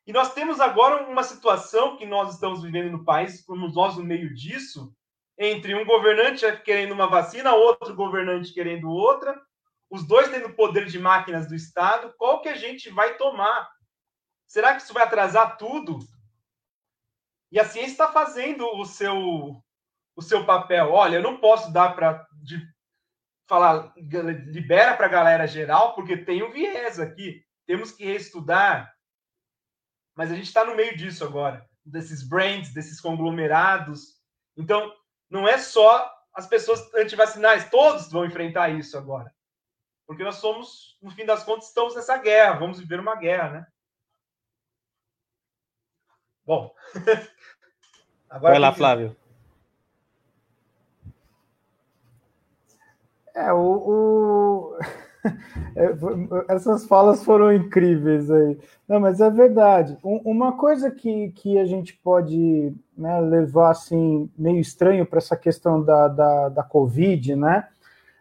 E nós temos agora uma situação que nós estamos vivendo no país, como nós no meio disso, entre um governante querendo uma vacina, outro governante querendo outra, os dois tendo poder de máquinas do Estado, qual que a gente vai tomar? Será que isso vai atrasar tudo? E a ciência está fazendo o seu o seu papel. Olha, eu não posso dar para falar libera para a galera geral porque tem um viés aqui. Temos que reestudar. Mas a gente está no meio disso agora, desses brands, desses conglomerados. Então, não é só as pessoas antivacinais, todos vão enfrentar isso agora. Porque nós somos, no fim das contas, estamos nessa guerra, vamos viver uma guerra, né? Bom. Agora Vai lá, Flávio. É, o, o... É, essas falas foram incríveis aí. Não, mas é verdade. uma coisa que, que a gente pode né, levar assim meio estranho para essa questão da, da, da Covid, né?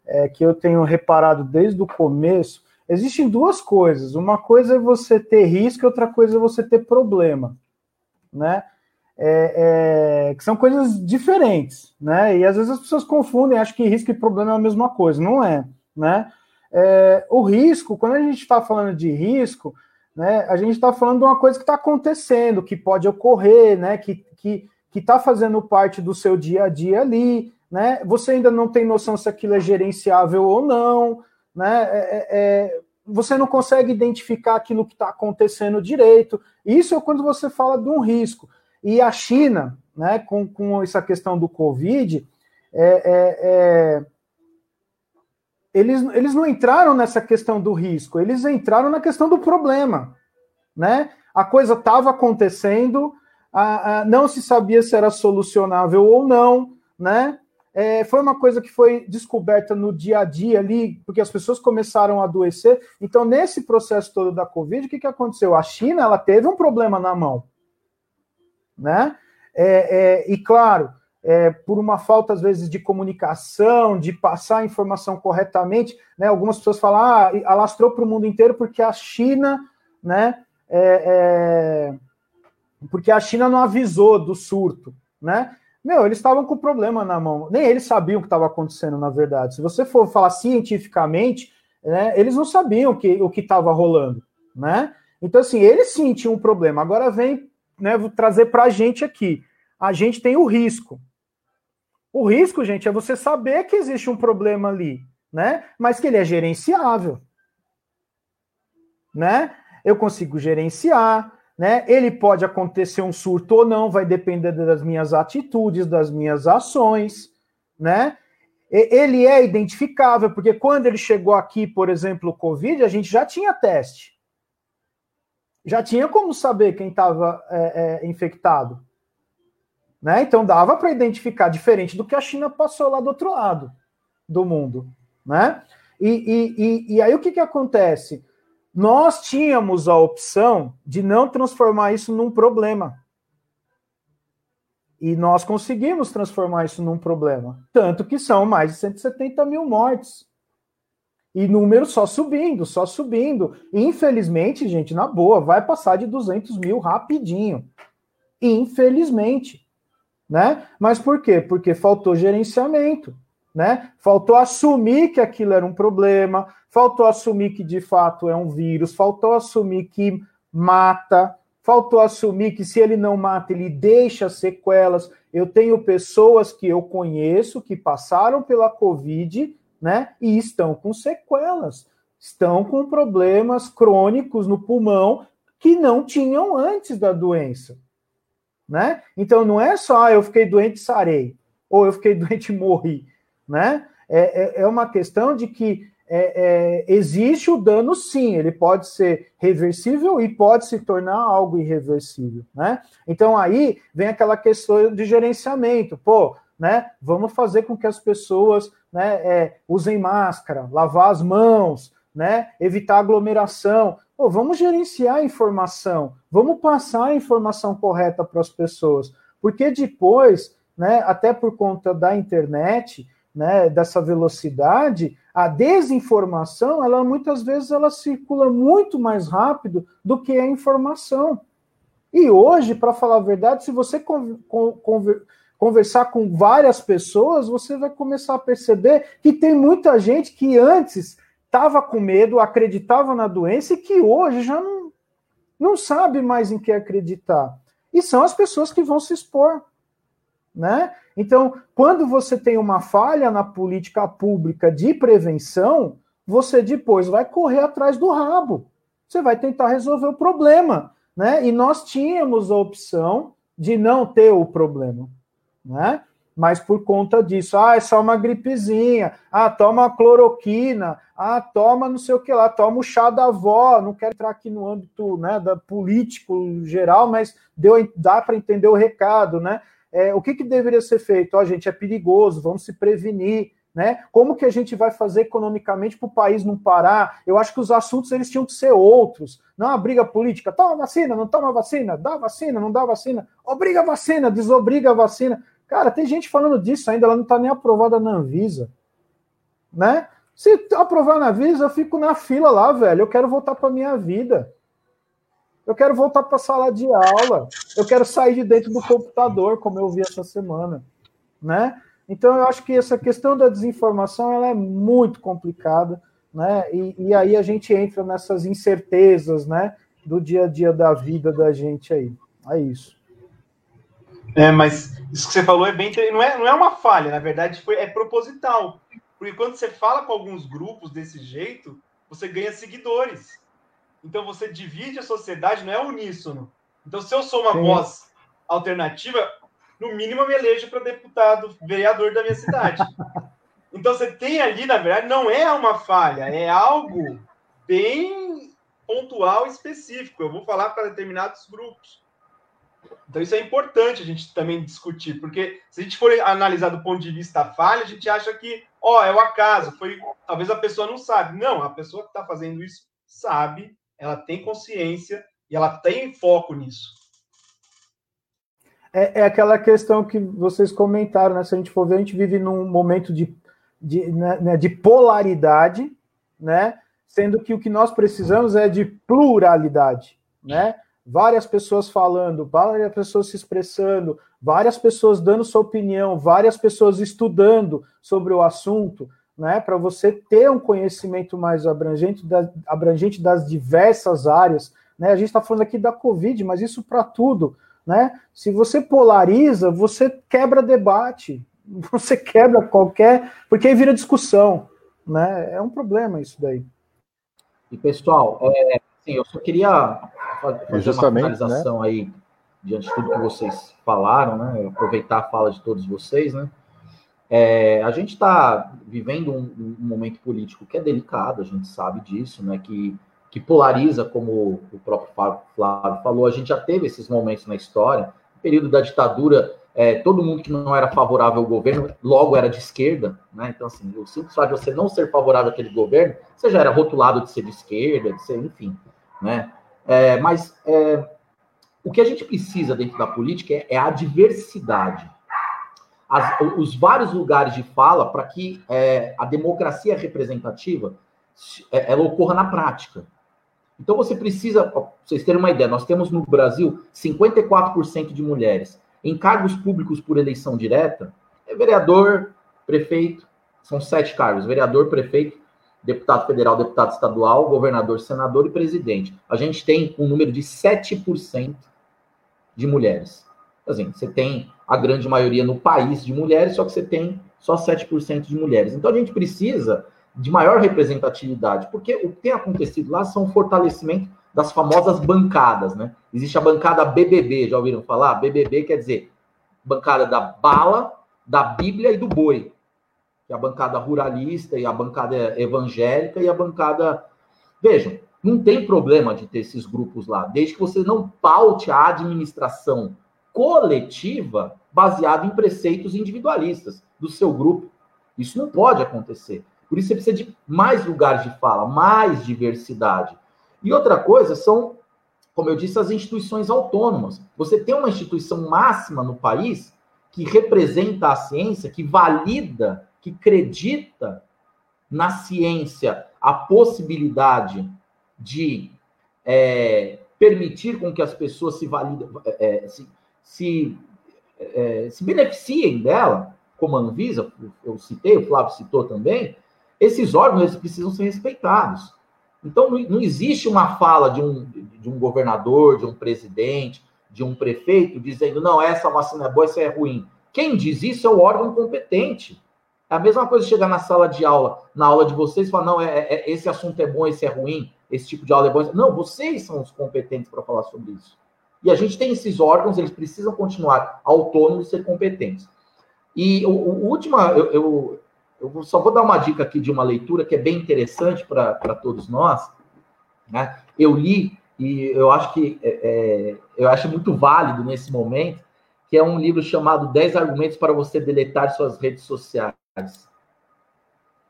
É, que eu tenho reparado desde o começo, existem duas coisas. Uma coisa é você ter risco, outra coisa é você ter problema, né? É, é, que são coisas diferentes, né? E às vezes as pessoas confundem, acham que risco e problema é a mesma coisa. Não é, né? É, o risco, quando a gente está falando de risco, né, a gente está falando de uma coisa que está acontecendo, que pode ocorrer, né, que que está fazendo parte do seu dia a dia ali, né? Você ainda não tem noção se aquilo é gerenciável ou não, né? É, é, é você não consegue identificar aquilo que está acontecendo direito. Isso é quando você fala de um risco. E a China, né, com, com essa questão do Covid, é, é, é eles, eles não entraram nessa questão do risco, eles entraram na questão do problema. Né? A coisa estava acontecendo, a, a, não se sabia se era solucionável ou não, né? É, foi uma coisa que foi descoberta no dia a dia ali, porque as pessoas começaram a adoecer. Então, nesse processo todo da Covid, o que, que aconteceu? A China ela teve um problema na mão, né? É, é, e claro, é, por uma falta, às vezes, de comunicação, de passar a informação corretamente, né? Algumas pessoas falam, ah, alastrou para o mundo inteiro porque a China, né? É, é, porque a China não avisou do surto, né? Meu, eles estavam com o problema na mão. Nem eles sabiam o que estava acontecendo, na verdade. Se você for falar cientificamente, né, eles não sabiam que, o que estava rolando, né? Então, assim, eles sim tinham um problema. Agora vem né, trazer para a gente aqui. A gente tem o risco. O risco, gente, é você saber que existe um problema ali, né? Mas que ele é gerenciável. Né? Eu consigo gerenciar, né? Ele pode acontecer um surto ou não, vai depender das minhas atitudes, das minhas ações, né? Ele é identificável, porque quando ele chegou aqui, por exemplo, o Covid, a gente já tinha teste. Já tinha como saber quem estava é, é, infectado. Né? Então dava para identificar, diferente do que a China passou lá do outro lado do mundo. Né? E, e, e, e aí o que, que acontece? Nós tínhamos a opção de não transformar isso num problema. E nós conseguimos transformar isso num problema. Tanto que são mais de 170 mil mortes. E número só subindo, só subindo. infelizmente, gente, na boa, vai passar de 200 mil rapidinho. Infelizmente. Né? Mas por quê? Porque faltou gerenciamento né? Faltou assumir que aquilo era um problema, faltou assumir que de fato é um vírus, faltou assumir que mata, faltou assumir que se ele não mata, ele deixa sequelas. Eu tenho pessoas que eu conheço que passaram pela Covid, né? E estão com sequelas, estão com problemas crônicos no pulmão que não tinham antes da doença, né? Então não é só ah, eu fiquei doente e sarei, ou eu fiquei doente e morri né? É, é, é uma questão de que é, é, existe o dano, sim, ele pode ser reversível e pode se tornar algo irreversível, né? Então aí vem aquela questão de gerenciamento, pô, né? Vamos fazer com que as pessoas, né, é, usem máscara, lavar as mãos, né? Evitar aglomeração. Pô, vamos gerenciar a informação, vamos passar a informação correta para as pessoas, porque depois, né? Até por conta da internet né, dessa velocidade, a desinformação, ela muitas vezes ela circula muito mais rápido do que a informação. E hoje, para falar a verdade, se você conversar com várias pessoas, você vai começar a perceber que tem muita gente que antes estava com medo, acreditava na doença e que hoje já não, não sabe mais em que acreditar. E são as pessoas que vão se expor. Né? Então, quando você tem uma falha na política pública de prevenção, você depois vai correr atrás do rabo. Você vai tentar resolver o problema. Né? E nós tínhamos a opção de não ter o problema. Né? Mas por conta disso, ah, é só uma gripezinha, ah, toma cloroquina, ah, toma não sei o que lá, toma o chá da avó, não quero entrar aqui no âmbito né, da político geral, mas deu, dá para entender o recado, né? é, o que, que deveria ser feito? Ó, oh, gente, é perigoso, vamos se prevenir. Né? Como que a gente vai fazer economicamente para o país não parar? Eu acho que os assuntos eles tinham que ser outros. Não a briga política, toma vacina, não toma vacina, dá vacina, não dá vacina, obriga a vacina, desobriga a vacina. Cara, tem gente falando disso ainda, ela não está nem aprovada na Anvisa. Né? Se aprovar na Anvisa, eu fico na fila lá, velho. Eu quero voltar para minha vida. Eu quero voltar para a sala de aula. Eu quero sair de dentro do computador, como eu vi essa semana, né? Então eu acho que essa questão da desinformação ela é muito complicada, né? E, e aí a gente entra nessas incertezas, né? Do dia a dia da vida da gente aí. É isso. É, mas isso que você falou é bem não é, não é uma falha, na verdade foi, é proposital. Porque quando você fala com alguns grupos desse jeito, você ganha seguidores. Então você divide a sociedade, não é uníssono. Então, se eu sou uma Sim. voz alternativa, no mínimo eu me elejo para deputado, vereador da minha cidade. Então você tem ali, na verdade, não é uma falha, é algo bem pontual específico. Eu vou falar para determinados grupos. Então isso é importante a gente também discutir, porque se a gente for analisar do ponto de vista falha, a gente acha que, ó, é o acaso, foi, talvez a pessoa não sabe. Não, a pessoa que está fazendo isso sabe ela tem consciência e ela tem foco nisso. É, é aquela questão que vocês comentaram, né? Se a gente for ver, a gente vive num momento de, de, né, né, de polaridade, né? Sendo que o que nós precisamos é de pluralidade, né? Várias pessoas falando, várias pessoas se expressando, várias pessoas dando sua opinião, várias pessoas estudando sobre o assunto, né, para você ter um conhecimento mais abrangente, da, abrangente das diversas áreas. Né? A gente está falando aqui da Covid, mas isso para tudo. Né? Se você polariza, você quebra debate, você quebra qualquer. Porque aí vira discussão. Né? É um problema isso daí. E, pessoal, é, assim, eu só queria fazer Justamente, uma finalização né? aí, diante de tudo que vocês falaram, né? Aproveitar a fala de todos vocês, né? É, a gente está vivendo um, um, momento político que é delicado, a gente sabe disso, né? Que, que polariza, como o próprio Flávio falou, a gente já teve esses momentos na história. No período da ditadura, é, todo mundo que não era favorável ao governo logo era de esquerda, né? Então, assim, o simples fato de você não ser favorável àquele governo, você já era rotulado de ser de esquerda, de ser, enfim, né? É, mas é, o que a gente precisa dentro da política é, é a diversidade as, os vários lugares de fala para que é, a democracia representativa é, ela ocorra na prática. Então você precisa, para vocês terem uma ideia, nós temos no Brasil 54% de mulheres em cargos públicos por eleição direta, é vereador, prefeito, são sete cargos, vereador, prefeito, deputado federal, deputado estadual, governador, senador e presidente. A gente tem um número de 7% de mulheres. Assim, você tem a grande maioria no país de mulheres, só que você tem só 7% de mulheres. Então a gente precisa de maior representatividade, porque o que tem acontecido lá são fortalecimento das famosas bancadas, né? Existe a bancada BBB, já ouviram falar? BBB quer dizer bancada da bala, da Bíblia e do boi. Que é a bancada ruralista e a bancada evangélica e a bancada. Vejam, não tem problema de ter esses grupos lá, desde que você não paute a administração coletiva baseado em preceitos individualistas do seu grupo. Isso não pode acontecer. Por isso você precisa de mais lugares de fala, mais diversidade. E outra coisa são, como eu disse, as instituições autônomas. Você tem uma instituição máxima no país que representa a ciência, que valida, que acredita na ciência a possibilidade de é, permitir com que as pessoas se validem, é, se, se é, se beneficiem dela, como a Anvisa, eu citei, o Flávio citou também, esses órgãos precisam ser respeitados. Então, não, não existe uma fala de um, de um governador, de um presidente, de um prefeito, dizendo, não, essa vacina é boa, essa é ruim. Quem diz isso é o órgão competente. É a mesma coisa chegar na sala de aula, na aula de vocês, falar, não, é, é, esse assunto é bom, esse é ruim, esse tipo de aula é bom. Não, vocês são os competentes para falar sobre isso. E a gente tem esses órgãos, eles precisam continuar autônomos e ser competentes. E o, o último, eu, eu, eu, só vou dar uma dica aqui de uma leitura que é bem interessante para todos nós. Né? Eu li e eu acho que é, é, eu acho muito válido nesse momento, que é um livro chamado 10 argumentos para você deletar suas redes sociais.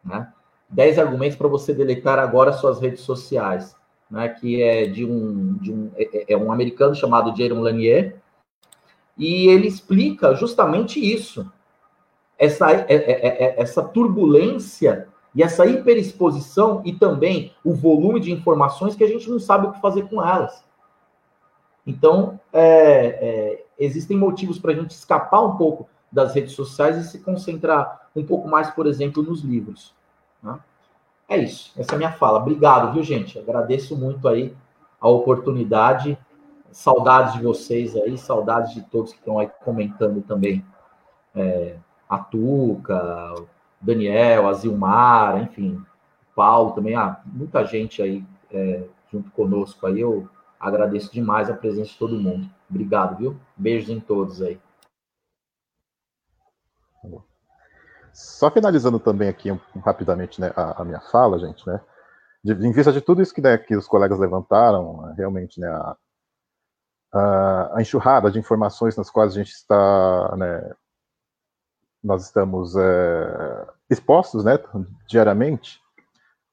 Né? 10 argumentos para você deletar agora suas redes sociais né, que é de um, de um, é, é, é um americano chamado Jerome Lanier, e ele explica justamente isso, essa, é, essa turbulência e essa hiperexposição e também o volume de informações que a gente não sabe o que fazer com elas. Então, existem motivos para a gente escapar um pouco das redes sociais e se concentrar um pouco mais, por exemplo, nos livros. Né? É isso, essa é a minha fala. Obrigado, viu, gente? Agradeço muito aí a oportunidade. Saudades de vocês aí, saudades de todos que estão aí comentando também. É, a Tuca, o Daniel, a Zilmar, enfim, Paulo também. Ah, muita gente aí é, junto conosco aí. Eu agradeço demais a presença de todo mundo. Obrigado, viu? Beijos em todos aí. Só finalizando também aqui um, rapidamente né, a, a, minha fala, gente, né? De, em vista de tudo isso que, né, que os colegas levantaram, realmente, né, a, a, a, enxurrada de informações nas quais a gente está, né, nós estamos é, expostos, né, diariamente,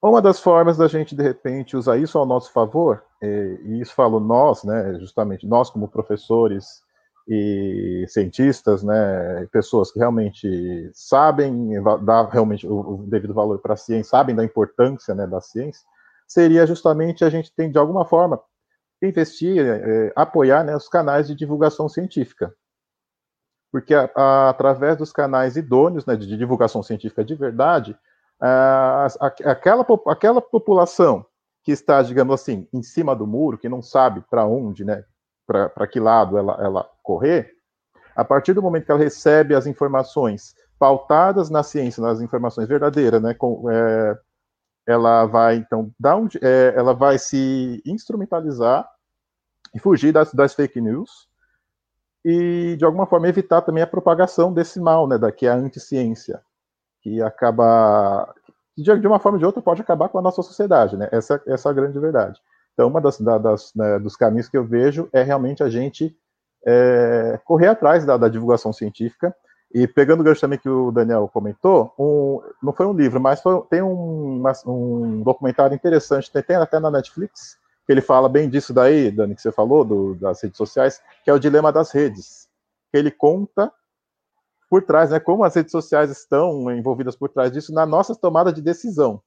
uma das formas da gente, de repente, usar isso ao nosso favor, e, e isso falo nós, né, justamente nós como professores, e cientistas, né, pessoas que realmente sabem dar realmente o, devido valor para a ciência, sabem da importância né, da ciência, seria justamente a gente tem de alguma forma investir, é, apoiar né, os canais de divulgação científica, porque a, a, através dos canais idôneos né, de divulgação científica de verdade, a, aquela, aquela população que está, digamos assim, em cima do muro, que não sabe para onde, né, para que lado ela, ela correr, a partir do momento que ela recebe as informações pautadas na ciência, nas informações verdadeiras, né, com, é, ela vai então dar um, é, ela vai se instrumentalizar e fugir das, das fake news e, de alguma forma, evitar também a propagação desse mal, né, da que é a anticiência, que acaba, de, de uma forma ou de outra, pode acabar com a nossa sociedade, né, essa, essa é a grande verdade. Então, uma das, das né, dos caminhos que eu vejo é realmente a gente é, correr atrás da, da, divulgação científica. E pegando o gancho também que o Daniel comentou, um, não foi um livro, mas foi, tem um, um documentário interessante, tem, tem, até na Netflix, que ele fala bem disso daí, Dani, que você falou, do, das redes sociais, que é o dilema das redes. Ele conta por trás, né, como as redes sociais estão envolvidas por trás disso na nossa tomada de decisão.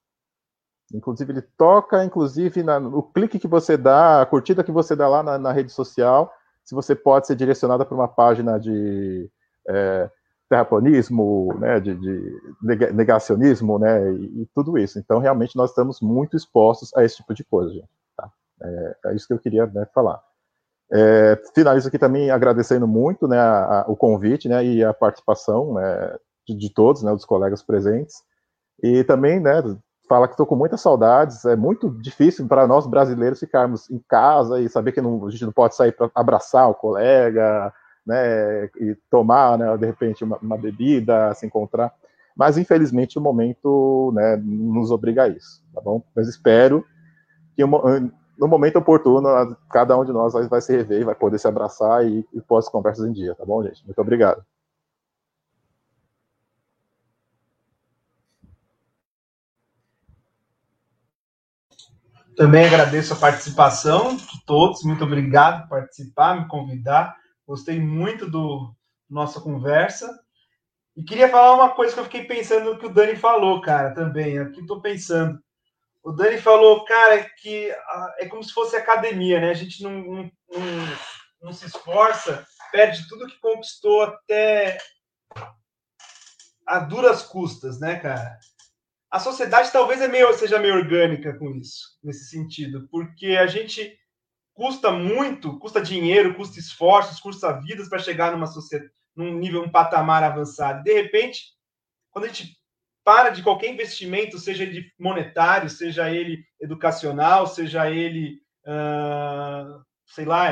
Inclusive, ele toca, inclusive, na, no clique que você dá, a curtida que você dá lá na, na rede social, se você pode ser direcionada para uma página de é, terraplanismo, né, de, de, negacionismo, né, e, e, tudo isso. Então, realmente, nós estamos muito expostos a esse tipo de coisa, gente. Tá? É, é isso que eu queria né, falar. É, finalizo aqui também agradecendo muito né, a, a, o convite né, e a participação né, de, de, todos, né, dos colegas presentes. E também, né, fala que estou com muitas saudades. É muito difícil para nós brasileiros ficarmos em casa e saber que não, a gente não pode sair para abraçar o colega, né, e tomar, né, de repente, uma, uma, bebida, se encontrar. Mas, infelizmente, o momento né, nos obriga a isso, tá bom? Mas espero que no momento oportuno, cada um de nós vai, se rever vai poder se abraçar e, e pôr as conversas em dia, tá bom, gente? Muito obrigado. Também agradeço a participação de todos. Muito obrigado por participar, me convidar. Gostei muito do nossa conversa. E queria falar uma coisa que eu fiquei pensando que o Dani falou, cara, também. Aqui estou pensando. O Dani falou, cara, que ah, é como se fosse academia, né? A gente não, não, não, não se esforça, perde tudo que conquistou até a duras custas, né, cara? A sociedade talvez é meio, seja meio orgânica com isso, nesse sentido, porque a gente custa muito, custa dinheiro, custa esforços, custa vidas para chegar numa sociedade, num nível, um patamar avançado. De repente, quando a gente para de qualquer investimento, seja ele monetário, seja ele educacional, seja ele, uh, sei lá,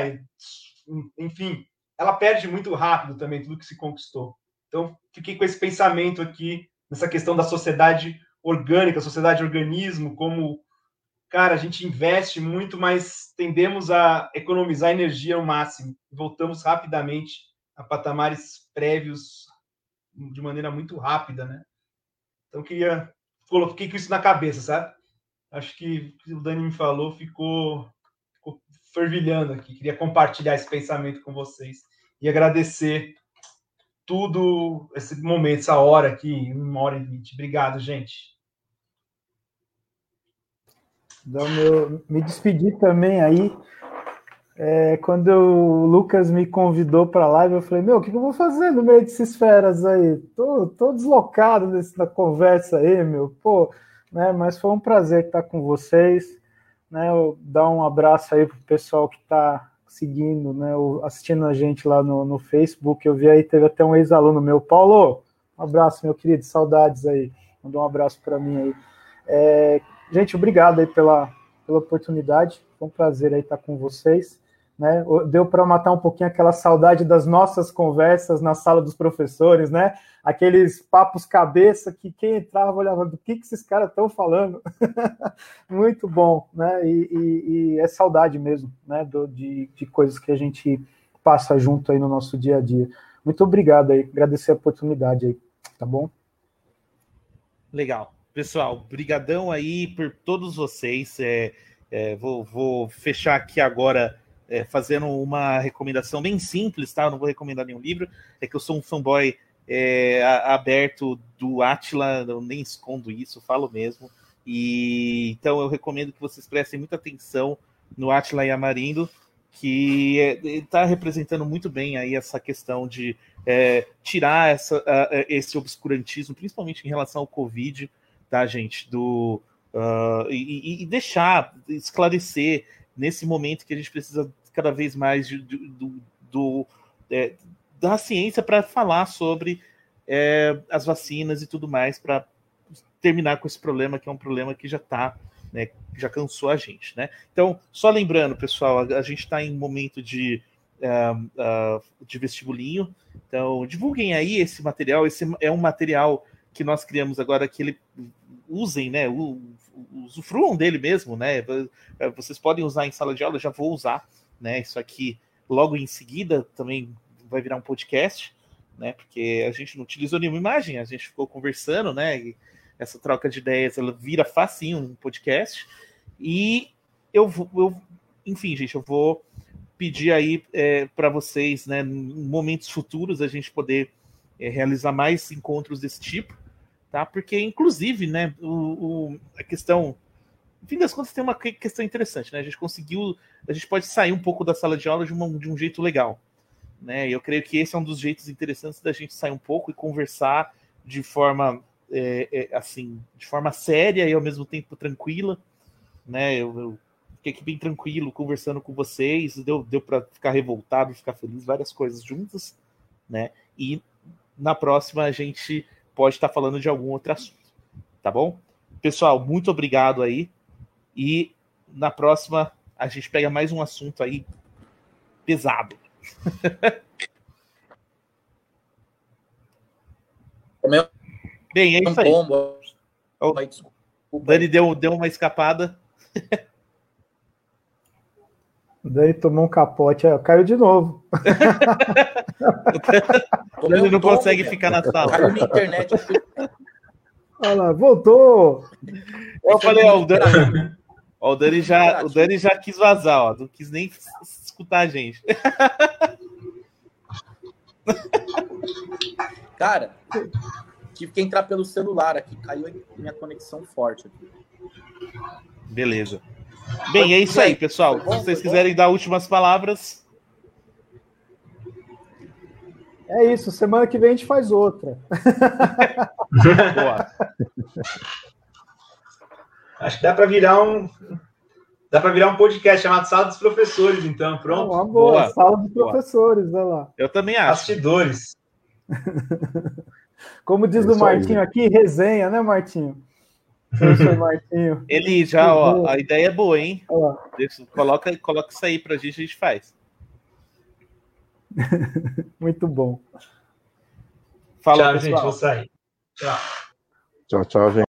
enfim, ela perde muito rápido também tudo que se conquistou. Então, fiquei com esse pensamento aqui, nessa questão da sociedade orgânica, sociedade organismo, como, cara, a gente investe muito, mas tendemos a economizar energia ao máximo. Voltamos rapidamente a patamares prévios de maneira muito rápida, né? Então, queria. Coloquei com isso na cabeça, sabe? Acho que o Dani me falou, ficou, ficou fervilhando aqui. Queria compartilhar esse pensamento com vocês e agradecer tudo esse momento, essa hora aqui, uma hora e vinte. Obrigado, gente. Então, meu, me despedir também aí. É, quando o Lucas me convidou para a live, eu falei: Meu, o que eu vou fazer no meio dessas feras aí? Tô, tô deslocado nessa conversa aí, meu. Pô, né? Mas foi um prazer estar com vocês. Né, eu dar um abraço aí pro pessoal que está seguindo, né, assistindo a gente lá no, no Facebook. Eu vi aí, teve até um ex-aluno meu, Paulo. Um abraço, meu querido, saudades aí. Mandou um abraço para mim aí. É, gente, obrigado aí pela, pela oportunidade. Foi um prazer aí estar com vocês. Né? Deu para matar um pouquinho aquela saudade das nossas conversas na sala dos professores, né? Aqueles papos cabeça que quem entrava olhava do que, que esses caras estão falando. Muito bom, né? E, e, e, é saudade mesmo, né? Do, de, de coisas que a gente passa junto aí no nosso dia a dia. Muito obrigado aí, agradecer a oportunidade aí, tá bom? Legal. Pessoal, brigadão aí por todos vocês. É, é, vou, vou fechar aqui agora é, fazendo uma recomendação bem simples, tá? Eu não vou recomendar nenhum livro, é que eu sou um fanboy é, aberto do Atila, eu nem escondo isso, falo mesmo. E então eu recomendo que vocês prestem muita atenção no Atila Yamarindo, que está é, representando muito bem aí essa questão de é, tirar essa, esse obscurantismo, principalmente em relação ao Covid, tá, gente? Do, uh, e, e, deixar, esclarecer nesse momento que a gente precisa cada vez mais de, do, do é, da ciência para falar sobre é, as vacinas e tudo mais, para terminar com esse problema, que é um problema que já está né? Já cansou a gente, né? Então, só lembrando, pessoal, a, a gente está em momento de, uh, de vestibulinho, então divulguem aí esse material. Esse é um material que nós criamos agora que ele usem, né? Usufruam dele mesmo, né? Vocês podem usar em sala de aula, já vou usar, né? Isso aqui logo em seguida também vai virar um podcast, né? Porque a gente não utilizou nenhuma imagem, a gente ficou conversando, né? E essa troca de ideias ela vira facinho um podcast. E eu vou, enfim, gente, eu vou pedir aí é, para vocês, né, em momentos futuros, a gente poder é, realizar mais encontros desse tipo, tá? Porque, inclusive, né, o, o, a questão. No fim das contas, tem uma questão interessante, né? A gente conseguiu. A gente pode sair um pouco da sala de aula de, uma, de um jeito legal. Né? E eu creio que esse é um dos jeitos interessantes da gente sair um pouco e conversar de forma é, é, assim, de forma séria e ao mesmo tempo tranquila, né? Eu, eu fiquei aqui bem tranquilo conversando com vocês, deu, deu para ficar revoltado, ficar feliz, várias coisas juntas, né? E na próxima a gente pode estar falando de algum outro assunto, tá bom? Pessoal, muito obrigado aí. E na próxima a gente pega mais um assunto aí pesado. Bem, é isso aí. O Dani deu, deu uma escapada. O Dani tomou um capote, caiu de novo. o Dani não consegue ficar na sala. Caiu na internet. Olha lá, voltou. Eu falei, ó, o Dani, ó, o Dani já, o Dani já quis vazar, ó, não quis nem escutar a gente. Cara, tive que entrar pelo celular aqui, caiu minha conexão forte aqui. Beleza. Bem, é isso aí, pessoal. Se vocês quiserem dar últimas palavras. É isso, semana que vem a gente faz outra. Boa. Acho que dá para virar um dá para virar um podcast chamado Sala dos Professores, então, pronto. Uma boa, boa. Sala dos Professores, olha lá. Eu também acho. Bastidores. Como diz o Martinho aqui, resenha, né, Martinho? Martinho. Ele já, ó, a ideia é boa, hein? Deixa, coloca, coloca isso aí pra gente, a gente faz. Muito bom. Fala, tchau, pessoal. gente, vou sair. Tchau. Tchau, tchau, gente.